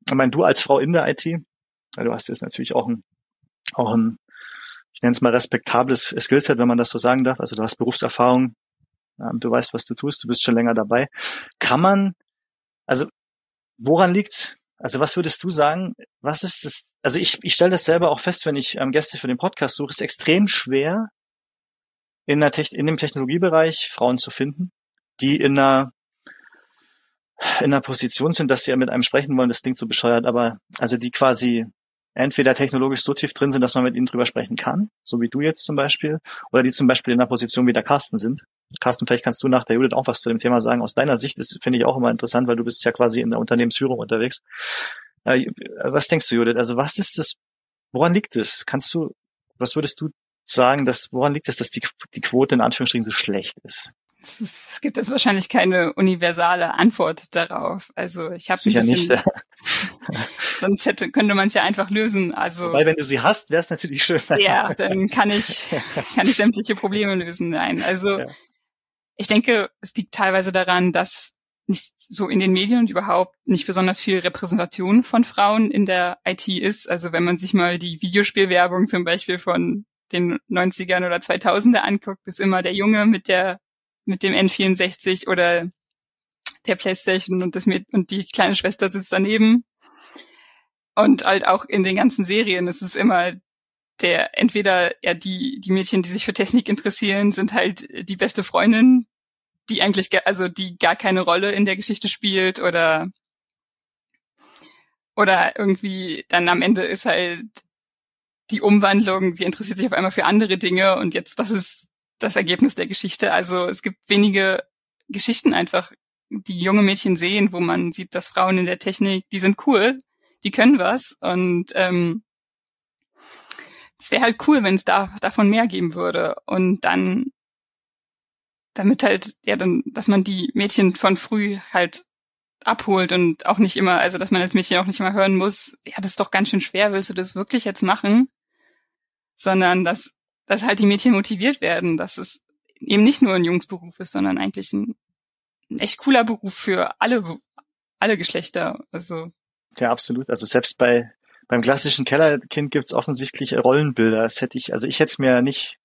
ich meine, du als Frau in der IT, du hast jetzt natürlich auch ein, auch ein, ich nenne es mal respektables Skillset, wenn man das so sagen darf. Also du hast Berufserfahrung, ähm, du weißt, was du tust, du bist schon länger dabei. Kann man, also woran liegt's? Also was würdest du sagen, was ist das? Also ich, ich stelle das selber auch fest, wenn ich ähm, Gäste für den Podcast suche, ist extrem schwer, in, der in dem Technologiebereich Frauen zu finden, die in einer in einer Position sind, dass sie mit einem sprechen wollen, das klingt so bescheuert, aber also die quasi entweder technologisch so tief drin sind, dass man mit ihnen drüber sprechen kann, so wie du jetzt zum Beispiel, oder die zum Beispiel in einer Position wie der Carsten sind. Carsten, vielleicht kannst du nach der Judith auch was zu dem Thema sagen. Aus deiner Sicht ist, finde ich auch immer interessant, weil du bist ja quasi in der Unternehmensführung unterwegs. Äh, was denkst du, Judith? Also was ist das, woran liegt es? Kannst du, was würdest du sagen, dass, woran liegt es, dass die, die Quote in Anführungsstrichen so schlecht ist? Es, ist, es gibt jetzt wahrscheinlich keine universale Antwort darauf. Also ich habe ein bisschen, nicht, ja. (laughs) (laughs) sonst hätte, könnte man es ja einfach lösen. Also weil wenn du sie hast, wäre es natürlich schön. (laughs) Ja, dann kann ich kann ich sämtliche Probleme lösen. Nein, also ja. ich denke, es liegt teilweise daran, dass nicht so in den Medien und überhaupt nicht besonders viel Repräsentation von Frauen in der IT ist. Also wenn man sich mal die Videospielwerbung zum Beispiel von den 90ern oder 2000er anguckt, ist immer der Junge mit der mit dem N64 oder der Playstation und das und die kleine Schwester sitzt daneben. Und halt auch in den ganzen Serien ist es immer der, entweder ja die, die Mädchen, die sich für Technik interessieren, sind halt die beste Freundin, die eigentlich, also die gar keine Rolle in der Geschichte spielt oder, oder irgendwie dann am Ende ist halt die Umwandlung, sie interessiert sich auf einmal für andere Dinge und jetzt das ist das Ergebnis der Geschichte. Also es gibt wenige Geschichten einfach, die junge Mädchen sehen, wo man sieht, dass Frauen in der Technik, die sind cool, die können was und ähm, es wäre halt cool, wenn es da davon mehr geben würde und dann damit halt ja dann, dass man die Mädchen von früh halt abholt und auch nicht immer, also dass man als Mädchen auch nicht immer hören muss, ja, das ist doch ganz schön schwer, willst du das wirklich jetzt machen? Sondern dass, dass halt die Mädchen motiviert werden, dass es eben nicht nur ein Jungsberuf ist, sondern eigentlich ein, ein echt cooler Beruf für alle, alle Geschlechter. Also. Ja, absolut. Also selbst bei, beim klassischen Kellerkind gibt's offensichtlich Rollenbilder. Das hätte ich, also ich hätte es mir nicht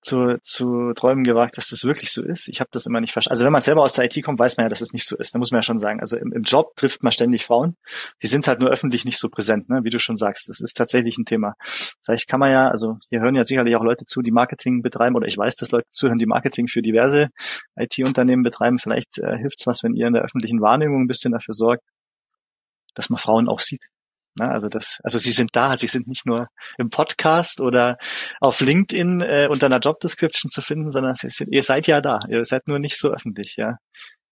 zu, zu träumen gewagt, dass das wirklich so ist. Ich habe das immer nicht verstanden. Also wenn man selber aus der IT kommt, weiß man ja, dass es nicht so ist. Da muss man ja schon sagen. Also im, im Job trifft man ständig Frauen. Die sind halt nur öffentlich nicht so präsent, ne? wie du schon sagst. Das ist tatsächlich ein Thema. Vielleicht kann man ja, also hier hören ja sicherlich auch Leute zu, die Marketing betreiben, oder ich weiß, dass Leute zuhören, die Marketing für diverse IT-Unternehmen betreiben. Vielleicht äh, hilft's was, wenn ihr in der öffentlichen Wahrnehmung ein bisschen dafür sorgt, dass man Frauen auch sieht. Ne? Also das, also sie sind da, sie sind nicht nur im Podcast oder auf LinkedIn äh, unter einer Job Description zu finden, sondern sie sind, ihr seid ja da, ihr seid nur nicht so öffentlich, ja.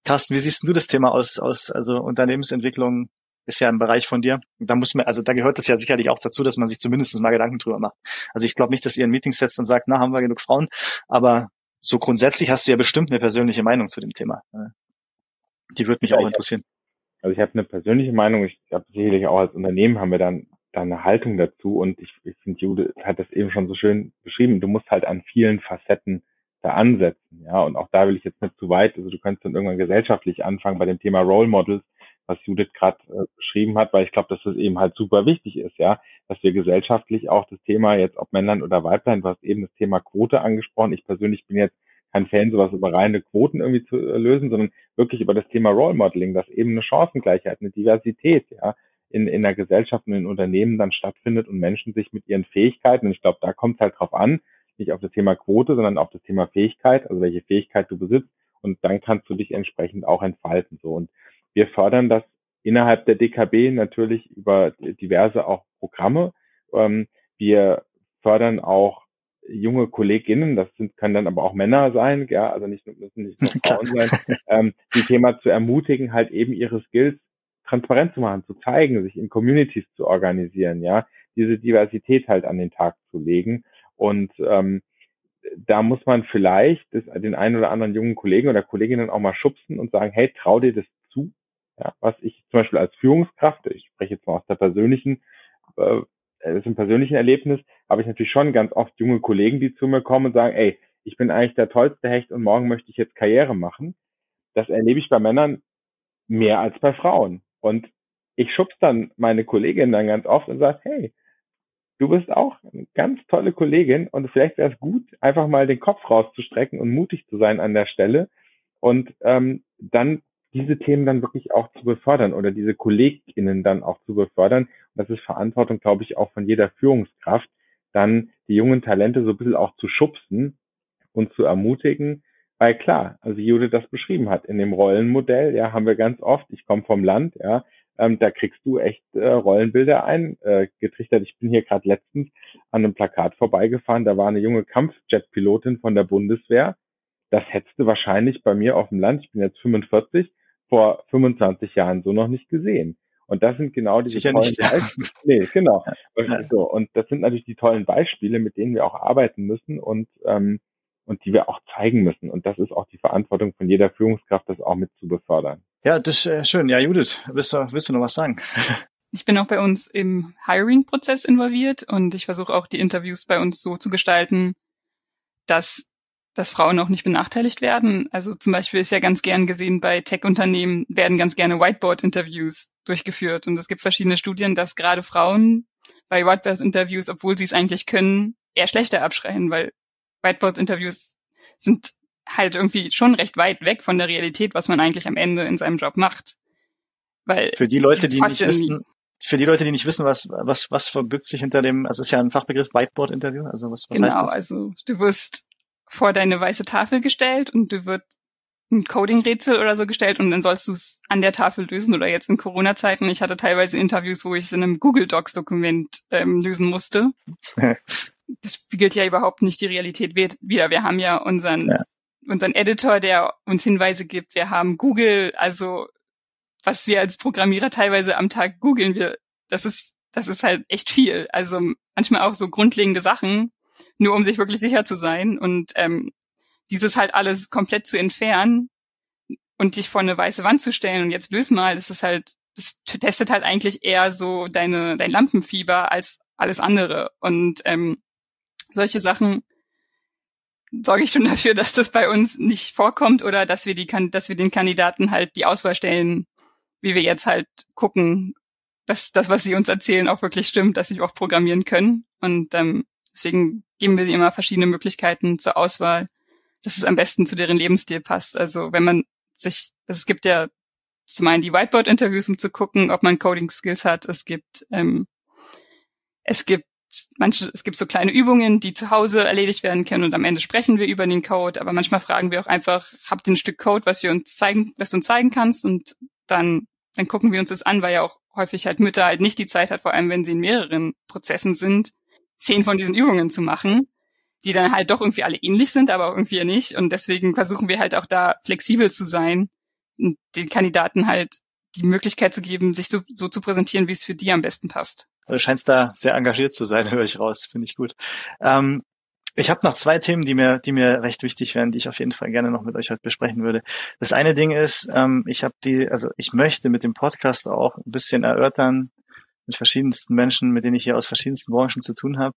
Carsten, wie siehst du das Thema aus, aus, also Unternehmensentwicklung ist ja ein Bereich von dir. Da muss man, also da gehört es ja sicherlich auch dazu, dass man sich zumindest mal Gedanken drüber macht. Also ich glaube nicht, dass ihr ein Meeting setzt und sagt, na, haben wir genug Frauen, aber so grundsätzlich hast du ja bestimmt eine persönliche Meinung zu dem Thema. Die würde mich ja, auch interessieren. Also ich habe eine persönliche Meinung, ich glaube sicherlich auch als Unternehmen haben wir dann, dann eine Haltung dazu. Und ich, ich finde, Jude hat das eben schon so schön beschrieben, du musst halt an vielen Facetten da ansetzen, ja, und auch da will ich jetzt nicht zu weit, also du kannst dann irgendwann gesellschaftlich anfangen bei dem Thema Role Models, was Judith gerade äh, beschrieben hat, weil ich glaube, dass das eben halt super wichtig ist, ja, dass wir gesellschaftlich auch das Thema jetzt, ob Männlein oder Weiblein, du hast eben das Thema Quote angesprochen, ich persönlich bin jetzt kein Fan, sowas über reine Quoten irgendwie zu äh, lösen, sondern wirklich über das Thema Role Modeling, dass eben eine Chancengleichheit, eine Diversität, ja, in, in der Gesellschaft und in Unternehmen dann stattfindet und Menschen sich mit ihren Fähigkeiten, und ich glaube, da kommt es halt drauf an, nicht auf das Thema Quote, sondern auf das Thema Fähigkeit, also welche Fähigkeit du besitzt, und dann kannst du dich entsprechend auch entfalten, so. Und wir fördern das innerhalb der DKB natürlich über diverse auch Programme. Ähm, wir fördern auch junge Kolleginnen, das sind, können dann aber auch Männer sein, ja, also nicht, müssen nicht nur (laughs) Frauen sein, ähm, die Thema zu ermutigen, halt eben ihre Skills transparent zu machen, zu zeigen, sich in Communities zu organisieren, ja, diese Diversität halt an den Tag zu legen. Und ähm, da muss man vielleicht das, den einen oder anderen jungen Kollegen oder Kolleginnen auch mal schubsen und sagen, hey, trau dir das zu. Ja, was ich zum Beispiel als Führungskraft, ich spreche jetzt mal aus der persönlichen äh, das ist ein persönliches Erlebnis, habe ich natürlich schon ganz oft junge Kollegen, die zu mir kommen und sagen, ey, ich bin eigentlich der tollste Hecht und morgen möchte ich jetzt Karriere machen. Das erlebe ich bei Männern mehr als bei Frauen. Und ich schubs dann meine Kollegin dann ganz oft und sage, hey, du bist auch eine ganz tolle Kollegin und vielleicht wäre es gut, einfach mal den Kopf rauszustrecken und mutig zu sein an der Stelle und ähm, dann diese Themen dann wirklich auch zu befördern oder diese KollegInnen dann auch zu befördern. Und das ist Verantwortung, glaube ich, auch von jeder Führungskraft, dann die jungen Talente so ein bisschen auch zu schubsen und zu ermutigen. Weil klar, also Judith das beschrieben hat, in dem Rollenmodell, ja, haben wir ganz oft, ich komme vom Land, ja, ähm, da kriegst du echt äh, Rollenbilder eingetrichtert. Äh, ich bin hier gerade letztens an einem Plakat vorbeigefahren, da war eine junge Kampfjetpilotin von der Bundeswehr. Das hättest du wahrscheinlich bei mir auf dem Land, ich bin jetzt 45, vor 25 Jahren so noch nicht gesehen. Und das sind genau diese Sicher tollen Beispiele. Nee, genau. (laughs) Ja. So, und das sind natürlich die tollen Beispiele, mit denen wir auch arbeiten müssen und, ähm, und die wir auch zeigen müssen. Und das ist auch die Verantwortung von jeder Führungskraft, das auch mit zu befördern. Ja, das ist äh, schön. Ja, Judith, willst du, willst du noch was sagen? (laughs) Ich bin auch bei uns im Hiring-Prozess involviert und ich versuche auch die Interviews bei uns so zu gestalten, dass dass Frauen auch nicht benachteiligt werden. Also zum Beispiel ist ja ganz gern gesehen, bei Tech-Unternehmen werden ganz gerne Whiteboard-Interviews durchgeführt. Und es gibt verschiedene Studien, dass gerade Frauen bei Whiteboard-Interviews, obwohl sie es eigentlich können, eher schlechter abschreien, weil Whiteboard-Interviews sind halt irgendwie schon recht weit weg von der Realität, was man eigentlich am Ende in seinem Job macht. Weil für die Leute, die nicht wissen, für die Leute, die nicht wissen, was, was, was verbirgt sich hinter dem, also es ist ja ein Fachbegriff, Whiteboard-Interview, also was, was genau, heißt das? Genau, also du wirst vor deine weiße Tafel gestellt und du wird ein Coding-Rätsel oder so gestellt und dann sollst du es an der Tafel lösen oder jetzt in Corona-Zeiten. Ich hatte teilweise Interviews, wo ich es in einem Google Docs-Dokument ähm, lösen musste. (laughs) das spiegelt ja überhaupt nicht die Realität wieder. Wir haben ja unseren, ja. unseren Editor, der uns Hinweise gibt. Wir haben Google, also was wir als Programmierer teilweise am Tag googeln, wir, das ist, das ist halt echt viel. Also manchmal auch so grundlegende Sachen, nur um sich wirklich sicher zu sein. Und ähm, dieses halt alles komplett zu entfernen und dich vor eine weiße Wand zu stellen und jetzt löse mal, das ist halt, das testet halt eigentlich eher so deine, dein Lampenfieber als alles andere. Und ähm, solche Sachen sorge ich schon (laughs) dafür, dass das bei uns nicht vorkommt oder dass wir die, dass wir den Kandidaten halt die Auswahl stellen, wie wir jetzt halt gucken, dass das, was sie uns erzählen, auch wirklich stimmt, dass sie auch programmieren können. Und ähm, deswegen geben wir immer verschiedene Möglichkeiten zur Auswahl, dass es am besten zu deren Lebensstil passt. Also wenn man sich, also es gibt ja zum einen die Whiteboard-Interviews, um zu gucken, ob man Coding-Skills hat. Es gibt, ähm, es gibt manche, es gibt so kleine Übungen, die zu Hause erledigt werden können und am Ende sprechen wir über den Code. Aber manchmal fragen wir auch einfach, habt ihr ein Stück Code, was wir uns zeigen, was du uns zeigen kannst? Und dann, dann gucken wir uns das an, weil ja auch häufig halt Mütter halt nicht die Zeit hat, vor allem wenn sie in mehreren Prozessen sind, zehn von diesen Übungen zu machen die dann halt doch irgendwie alle ähnlich sind, aber irgendwie nicht. Und deswegen versuchen wir halt auch da flexibel zu sein und den Kandidaten halt die Möglichkeit zu geben, sich so, so zu präsentieren, wie es für die am besten passt. Du scheinst da sehr engagiert zu sein, (laughs) höre ich raus, finde ich gut. Ähm, ich habe noch zwei Themen, die mir, die mir recht wichtig wären, die ich auf jeden Fall gerne noch mit euch heute besprechen würde. Das eine Ding ist, ähm, ich habe die, also ich möchte mit dem Podcast auch ein bisschen erörtern, mit verschiedensten Menschen, mit denen ich hier aus verschiedensten Branchen zu tun habe,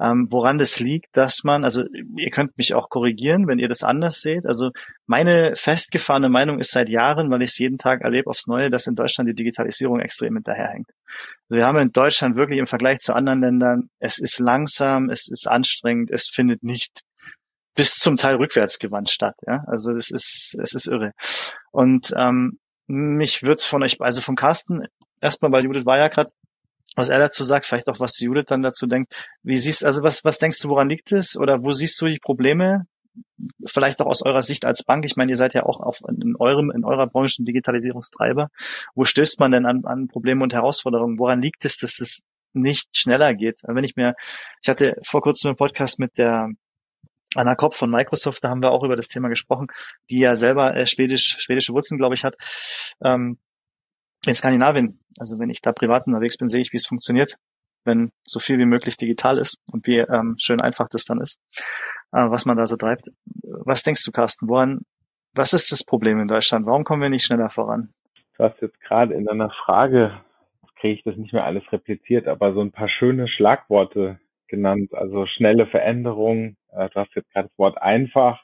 ähm, woran das liegt, dass man, also ihr könnt mich auch korrigieren, wenn ihr das anders seht. Also meine festgefahrene Meinung ist seit Jahren, weil ich es jeden Tag erlebe aufs Neue, dass in Deutschland die Digitalisierung extrem hinterherhängt. Also wir haben in Deutschland wirklich im Vergleich zu anderen Ländern, es ist langsam, es ist anstrengend, es findet nicht bis zum Teil rückwärtsgewandt statt. Ja? Also es ist, es ist irre. Und ähm, mich wird's von euch, also vom Carsten, erstmal, weil Judith war ja gerade was er dazu sagt, vielleicht auch, was Judith dann dazu denkt. Wie siehst, also was, was denkst du, woran liegt es? Oder wo siehst du die Probleme? Vielleicht auch aus eurer Sicht als Bank. Ich meine, ihr seid ja auch auf, in eurem, in eurer Branche ein Digitalisierungstreiber. Wo stößt man denn an, an Probleme und Herausforderungen? Woran liegt es, dass es nicht schneller geht? Wenn ich mir, ich hatte vor kurzem einen Podcast mit der Anna Kopp von Microsoft, da haben wir auch über das Thema gesprochen, die ja selber äh, schwedisch, schwedische Wurzeln, glaube ich, hat. Ähm, in Skandinavien, also wenn ich da privat unterwegs bin, sehe ich, wie es funktioniert, wenn so viel wie möglich digital ist und wie ähm, schön einfach das dann ist, äh, was man da so treibt. Was denkst du, Carsten? Woran, was ist das Problem in Deutschland? Warum kommen wir nicht schneller voran? Du hast jetzt gerade in deiner Frage, kriege ich das nicht mehr alles repliziert, aber so ein paar schöne Schlagworte genannt, also schnelle Veränderungen. Äh, du hast jetzt gerade das Wort einfach,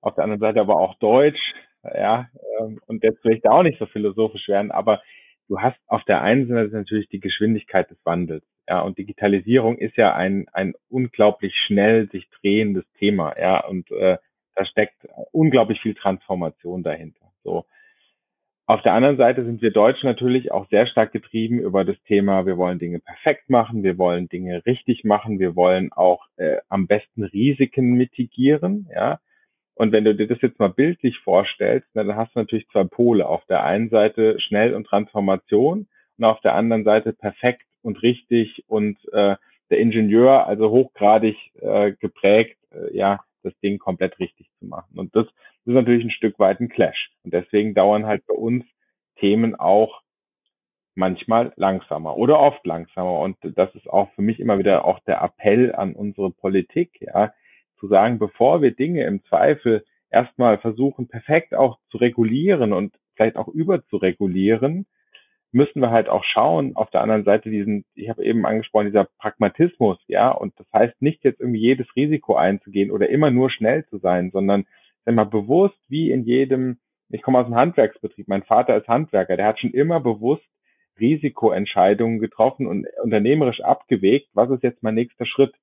auf der anderen Seite aber auch Deutsch ja, ähm, und jetzt will ich da auch nicht so philosophisch werden, aber du hast auf der einen Seite natürlich die Geschwindigkeit des Wandels, ja, und Digitalisierung ist ja ein, ein unglaublich schnell sich drehendes Thema, ja, und äh, da steckt unglaublich viel Transformation dahinter, so. Auf der anderen Seite sind wir Deutschen natürlich auch sehr stark getrieben über das Thema, wir wollen Dinge perfekt machen, wir wollen Dinge richtig machen, wir wollen auch äh, am besten Risiken mitigieren, ja. Und wenn du dir das jetzt mal bildlich vorstellst, dann hast du natürlich zwei Pole. Auf der einen Seite schnell und Transformation und auf der anderen Seite perfekt und richtig und äh, der Ingenieur, also hochgradig äh, geprägt, äh, ja, das Ding komplett richtig zu machen. Und das, das ist natürlich ein Stück weit ein Clash. Und deswegen dauern halt bei uns Themen auch manchmal langsamer oder oft langsamer. Und das ist auch für mich immer wieder auch der Appell an unsere Politik, ja, zu sagen, bevor wir Dinge im Zweifel erstmal versuchen, perfekt auch zu regulieren und vielleicht auch überzuregulieren, müssen wir halt auch schauen, auf der anderen Seite diesen, ich habe eben angesprochen, dieser Pragmatismus, ja, und das heißt nicht jetzt irgendwie jedes Risiko einzugehen oder immer nur schnell zu sein, sondern man bewusst, wie in jedem, ich komme aus einem Handwerksbetrieb, mein Vater ist Handwerker, der hat schon immer bewusst Risikoentscheidungen getroffen und unternehmerisch abgewegt, was ist jetzt mein nächster Schritt.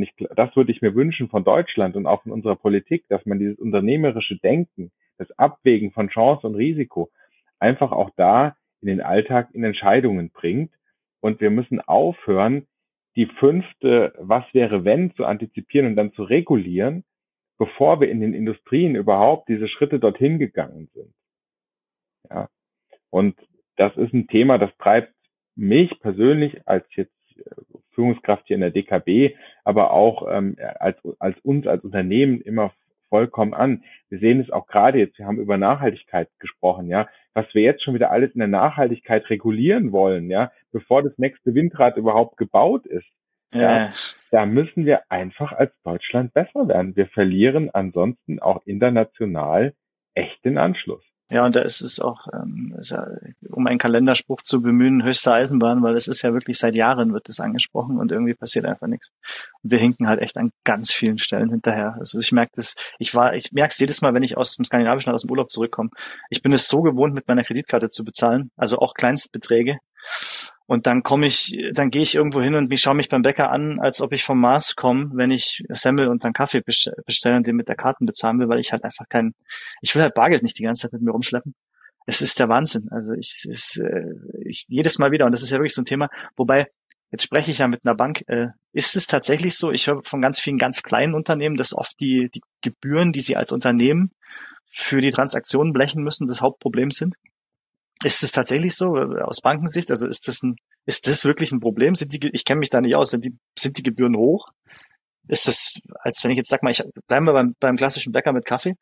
Und ich, das würde ich mir wünschen von Deutschland und auch von unserer Politik, dass man dieses unternehmerische Denken, das Abwägen von Chance und Risiko einfach auch da in den Alltag in Entscheidungen bringt. Und wir müssen aufhören, die fünfte Was wäre wenn zu antizipieren und dann zu regulieren, bevor wir in den Industrien überhaupt diese Schritte dorthin gegangen sind. Ja. Und das ist ein Thema, das treibt mich persönlich als jetzt Führungskraft hier in der DKB, aber auch ähm, als, als uns als Unternehmen immer vollkommen an. Wir sehen es auch gerade jetzt, wir haben über Nachhaltigkeit gesprochen, ja, was wir jetzt schon wieder alles in der Nachhaltigkeit regulieren wollen, ja, bevor das nächste Windrad überhaupt gebaut ist. Ja, ja, da müssen wir einfach als Deutschland besser werden. Wir verlieren ansonsten auch international echt den Anschluss. Ja, und da ist es auch, ähm, ist ja, um einen Kalenderspruch zu bemühen, höchste Eisenbahn, weil es ist ja wirklich seit Jahren wird das angesprochen und irgendwie passiert einfach nichts. Und wir hinken halt echt an ganz vielen Stellen hinterher. Also ich merke das, ich war, ich merke es jedes Mal, wenn ich aus dem Skandinavischen, aus dem Urlaub zurückkomme. Ich bin es so gewohnt, mit meiner Kreditkarte zu bezahlen, also auch Kleinstbeträge. Und dann komme ich, dann gehe ich irgendwo hin und ich schaue mich beim Bäcker an, als ob ich vom Mars komme, wenn ich Semmel und dann Kaffee bestelle und den mit der Karten bezahlen will, weil ich halt einfach kein, ich will halt Bargeld nicht die ganze Zeit mit mir rumschleppen. Es ist der Wahnsinn. Also ich, es, äh, ich jedes Mal wieder, und das ist ja wirklich so ein Thema, wobei, jetzt spreche ich ja mit einer Bank, äh, ist es tatsächlich so, ich höre von ganz vielen ganz kleinen Unternehmen, dass oft die, die Gebühren, die sie als Unternehmen für die Transaktionen blechen müssen, das Hauptproblem sind? Ist es tatsächlich so äh, aus Bankensicht? Also ist das ein, ist das wirklich ein Problem? Sind die, ich kenne mich da nicht aus, sind die, sind die Gebühren hoch? Ist das, als wenn ich jetzt sag mal, ich bleiben wir beim, beim klassischen Bäcker mit Kaffee,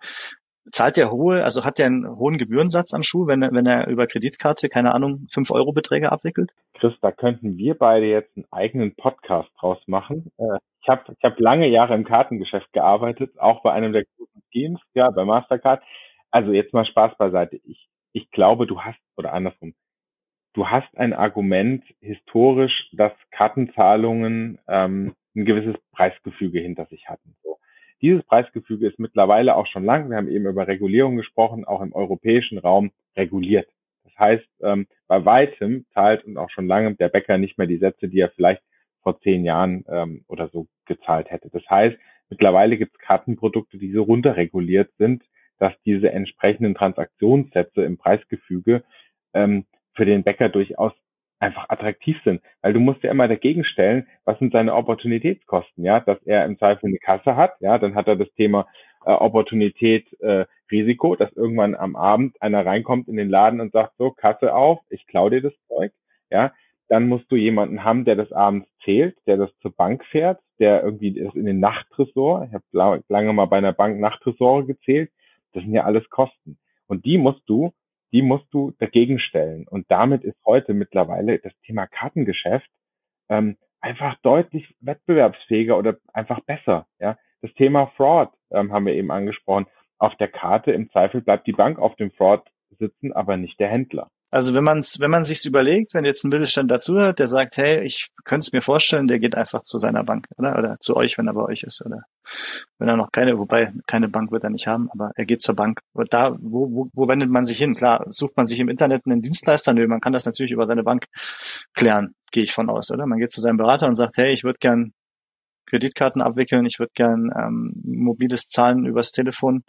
zahlt der hohe, also hat der einen hohen Gebührensatz am Schuh, wenn er, wenn er über Kreditkarte, keine Ahnung, fünf Euro Beträge abwickelt? Chris, da könnten wir beide jetzt einen eigenen Podcast draus machen. Äh, ich habe ich hab lange Jahre im Kartengeschäft gearbeitet, auch bei einem der großen Schemes, ja, bei Mastercard. Also jetzt mal Spaß beiseite. Ich ich glaube, du hast, oder andersrum, du hast ein Argument historisch, dass Kartenzahlungen ähm, ein gewisses Preisgefüge hinter sich hatten. So. Dieses Preisgefüge ist mittlerweile auch schon lang, wir haben eben über Regulierung gesprochen, auch im europäischen Raum reguliert. Das heißt, ähm, bei weitem zahlt und auch schon lange der Bäcker nicht mehr die Sätze, die er vielleicht vor zehn Jahren ähm, oder so gezahlt hätte. Das heißt, mittlerweile gibt es Kartenprodukte, die so runterreguliert sind, dass diese entsprechenden Transaktionssätze im Preisgefüge ähm, für den Bäcker durchaus einfach attraktiv sind. Weil du musst ja immer dagegen stellen, was sind seine Opportunitätskosten, ja, dass er im Zweifel eine Kasse hat, ja, dann hat er das Thema äh, Opportunität, äh, Risiko, dass irgendwann am Abend einer reinkommt in den Laden und sagt, so, Kasse auf, ich klau dir das Zeug, ja, dann musst du jemanden haben, der das abends zählt, der das zur Bank fährt, der irgendwie das in den Nachttresor, ich habe lange mal bei einer Bank Nachttresore gezählt, das sind ja alles Kosten. Und die musst du, die musst du dagegen stellen. Und damit ist heute mittlerweile das Thema Kartengeschäft ähm, einfach deutlich wettbewerbsfähiger oder einfach besser. Ja, das Thema Fraud ähm, haben wir eben angesprochen. Auf der Karte im Zweifel bleibt die Bank auf dem Fraud sitzen, aber nicht der Händler. Also wenn man es, wenn man sich's überlegt, wenn jetzt ein Mittelstand dazuhört, der sagt, hey, ich könnte es mir vorstellen, der geht einfach zu seiner Bank, oder? Oder zu euch, wenn er bei euch ist, oder wenn er noch keine, wobei keine Bank wird er nicht haben, aber er geht zur Bank. Und da, wo, wo, wo wendet man sich hin? Klar, sucht man sich im Internet einen Dienstleister? Nö, man kann das natürlich über seine Bank klären, gehe ich von aus, oder? Man geht zu seinem Berater und sagt, hey, ich würde gern Kreditkarten abwickeln, ich würde gern ähm, mobiles Zahlen übers Telefon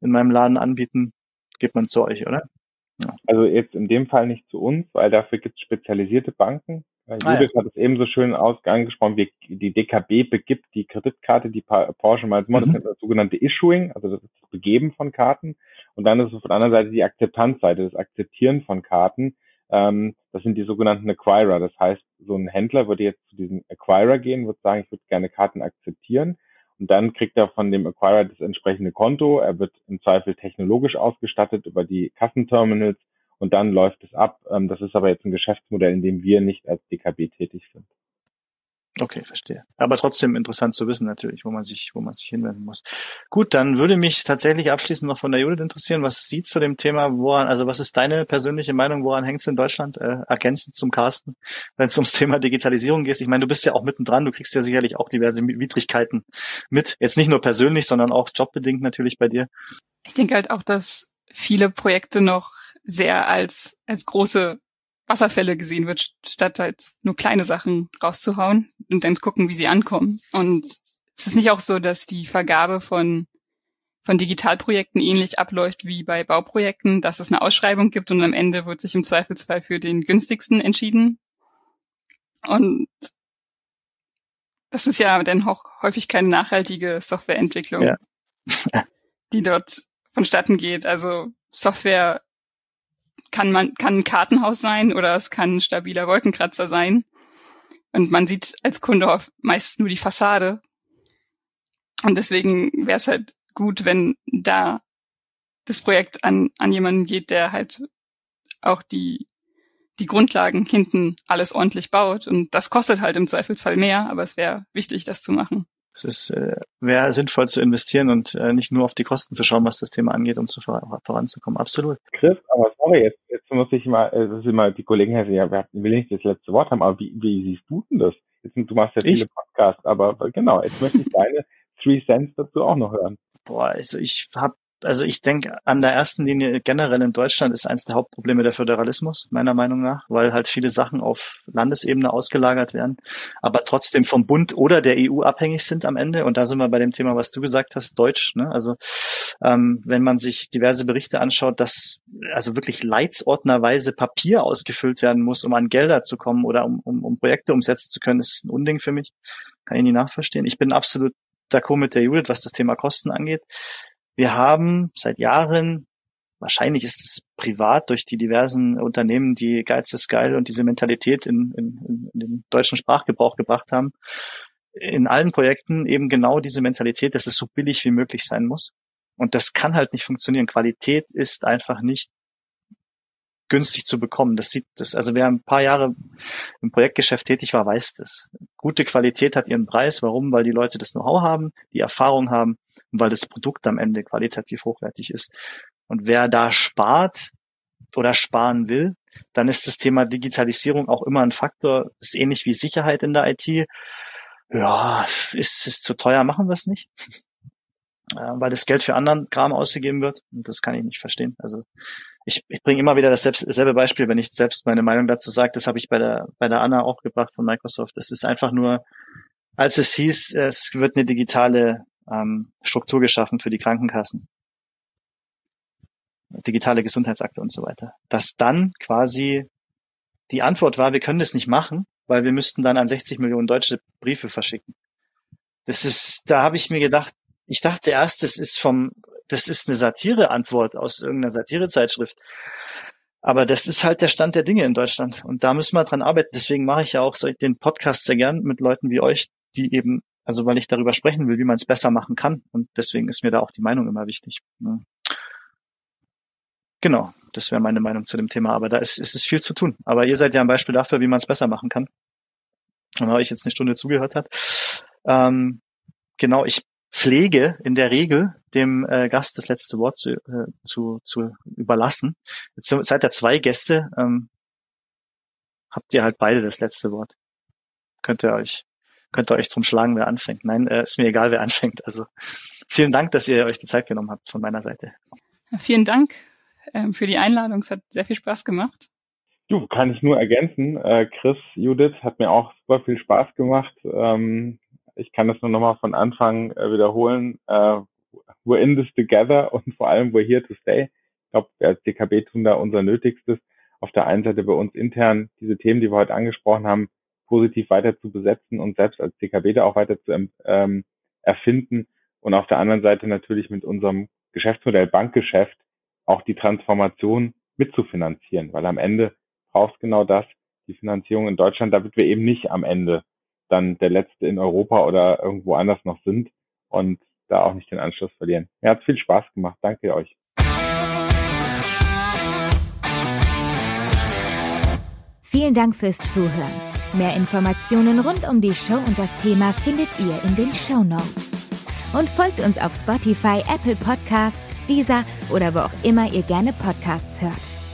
in meinem Laden anbieten, geht man zu euch, oder? Ja. Also jetzt in dem Fall nicht zu uns, weil dafür gibt es spezialisierte Banken. Ah, Judith ja. hat es ebenso schön angesprochen, wie die DKB begibt die Kreditkarte, die Porsche mal mhm. das ist das sogenannte Issuing, also das Begeben von Karten. Und dann ist es auf der anderen Seite die Akzeptanzseite, das Akzeptieren von Karten. Ähm, das sind die sogenannten Acquirer. Das heißt, so ein Händler würde jetzt zu diesem Acquirer gehen, würde sagen, ich würde gerne Karten akzeptieren. Und dann kriegt er von dem Acquirer das entsprechende Konto. Er wird im Zweifel technologisch ausgestattet über die Kassenterminals und dann läuft es ab. Ähm, das ist aber jetzt ein Geschäftsmodell, in dem wir nicht als DKB tätig sind. Okay, verstehe. Aber trotzdem interessant zu wissen natürlich, wo man sich, wo man sich hinwenden muss. Gut, dann würde mich tatsächlich abschließend noch von der Judith interessieren, was sie zu dem Thema, woran, also was ist deine persönliche Meinung, woran hängt es in Deutschland, äh, ergänzend zum Carsten, wenn es ums Thema Digitalisierung geht? Ich meine, du bist ja auch mittendran, du kriegst ja sicherlich auch diverse Widrigkeiten mit. Jetzt nicht nur persönlich, sondern auch jobbedingt natürlich bei dir. Ich denke halt auch, dass viele Projekte noch sehr als, als große Wasserfälle gesehen wird, statt halt nur kleine Sachen rauszuhauen und dann gucken, wie sie ankommen. Und es ist nicht auch so, dass die Vergabe von von Digitalprojekten ähnlich abläuft wie bei Bauprojekten, dass es eine Ausschreibung gibt und am Ende wird sich im Zweifelsfall für den günstigsten entschieden. Und das ist ja dann auch häufig keine nachhaltige Softwareentwicklung, ja. die dort vonstatten geht. Also Software kann man, kann ein Kartenhaus sein oder es kann ein stabiler Wolkenkratzer sein. Und man sieht als Kunde meist nur die Fassade. Und deswegen wäre es halt gut, wenn da das Projekt an, an jemanden geht, der halt auch die, die Grundlagen hinten alles ordentlich baut. Und das kostet halt im Zweifelsfall mehr, aber es wäre wichtig, das zu machen. Es ist, äh, wäre sinnvoll zu investieren und äh, nicht nur auf die Kosten zu schauen, was das Thema angeht, um zu vor voranzukommen. Absolut. Chris, aber sorry, jetzt, jetzt muss ich mal, äh, das ist immer die Kollegen hier, ja, will nicht das letzte Wort haben, aber wie, wie siehst du denn das? Jetzt, du machst ja viele ich? Podcasts, aber genau, jetzt möchte ich deine (laughs) Three Cents dazu auch noch hören. Boah, also ich habe also ich denke, an der ersten Linie generell in Deutschland ist eines der Hauptprobleme der Föderalismus, meiner Meinung nach, weil halt viele Sachen auf Landesebene ausgelagert werden, aber trotzdem vom Bund oder der EU abhängig sind am Ende. Und da sind wir bei dem Thema, was du gesagt hast, Deutsch. Ne? Also ähm, wenn man sich diverse Berichte anschaut, dass also wirklich leitsordnerweise Papier ausgefüllt werden muss, um an Gelder zu kommen oder um, um, um Projekte umsetzen zu können, ist ein Unding für mich. Kann ich nie nachverstehen. Ich bin absolut d'accord mit der Judith, was das Thema Kosten angeht. Wir haben seit Jahren, wahrscheinlich ist es privat durch die diversen Unternehmen, die Geiz ist geil und diese Mentalität in, in, in den deutschen Sprachgebrauch gebracht haben, in allen Projekten eben genau diese Mentalität, dass es so billig wie möglich sein muss. Und das kann halt nicht funktionieren. Qualität ist einfach nicht günstig zu bekommen. Das sieht das, also wer ein paar Jahre im Projektgeschäft tätig war, weiß das. Gute Qualität hat ihren Preis. Warum? Weil die Leute das Know-how haben, die Erfahrung haben und weil das Produkt am Ende qualitativ hochwertig ist. Und wer da spart oder sparen will, dann ist das Thema Digitalisierung auch immer ein Faktor. Ist ähnlich wie Sicherheit in der IT. Ja, ist es zu teuer, machen wir es nicht. Weil das Geld für anderen Kram ausgegeben wird. Und das kann ich nicht verstehen. Also ich, ich bringe immer wieder dasselbe Beispiel, wenn ich selbst meine Meinung dazu sage. Das habe ich bei der, bei der Anna auch gebracht von Microsoft. Das ist einfach nur, als es hieß, es wird eine digitale ähm, Struktur geschaffen für die Krankenkassen. Digitale Gesundheitsakte und so weiter. Dass dann quasi die Antwort war, wir können das nicht machen, weil wir müssten dann an 60 Millionen deutsche Briefe verschicken. Das ist, da habe ich mir gedacht, ich dachte erst, das ist vom das ist eine Satire-Antwort aus irgendeiner Satirezeitschrift. Aber das ist halt der Stand der Dinge in Deutschland. Und da müssen wir dran arbeiten. Deswegen mache ich ja auch den Podcast sehr gern mit Leuten wie euch, die eben, also weil ich darüber sprechen will, wie man es besser machen kann. Und deswegen ist mir da auch die Meinung immer wichtig. Genau, das wäre meine Meinung zu dem Thema. Aber da ist, ist es viel zu tun. Aber ihr seid ja ein Beispiel dafür, wie man es besser machen kann. Und ich jetzt eine Stunde zugehört hat. Ähm, genau, ich pflege in der Regel dem äh, Gast das letzte Wort zu, äh, zu, zu überlassen. Jetzt seid ihr zwei Gäste, ähm, habt ihr halt beide das letzte Wort. Könnt ihr euch, könnt ihr euch drum schlagen, wer anfängt. Nein, äh, ist mir egal, wer anfängt. Also vielen Dank, dass ihr euch die Zeit genommen habt von meiner Seite. Vielen Dank ähm, für die Einladung. Es hat sehr viel Spaß gemacht. Du, kann ich nur ergänzen. Äh, Chris, Judith, hat mir auch super viel Spaß gemacht. Ähm, ich kann das nur nochmal von Anfang äh, wiederholen. Äh, we're in this together (laughs) und vor allem we're here to stay. Ich glaube, wir als DKB tun da unser Nötigstes. Auf der einen Seite bei uns intern diese Themen, die wir heute angesprochen haben, positiv weiter zu besetzen und selbst als DKB da auch weiter zu ähm, erfinden. Und auf der anderen Seite natürlich mit unserem Geschäftsmodell Bankgeschäft auch die Transformation mitzufinanzieren, weil am Ende brauchst genau das, die Finanzierung in Deutschland, damit wir eben nicht am Ende dann der Letzte in Europa oder irgendwo anders noch sind und da auch nicht den Anschluss verlieren. Mir hat viel Spaß gemacht. Danke euch. Vielen Dank fürs Zuhören. Mehr Informationen rund um die Show und das Thema findet ihr in den Show Notes. Und folgt uns auf Spotify, Apple Podcasts, Deezer oder wo auch immer ihr gerne Podcasts hört.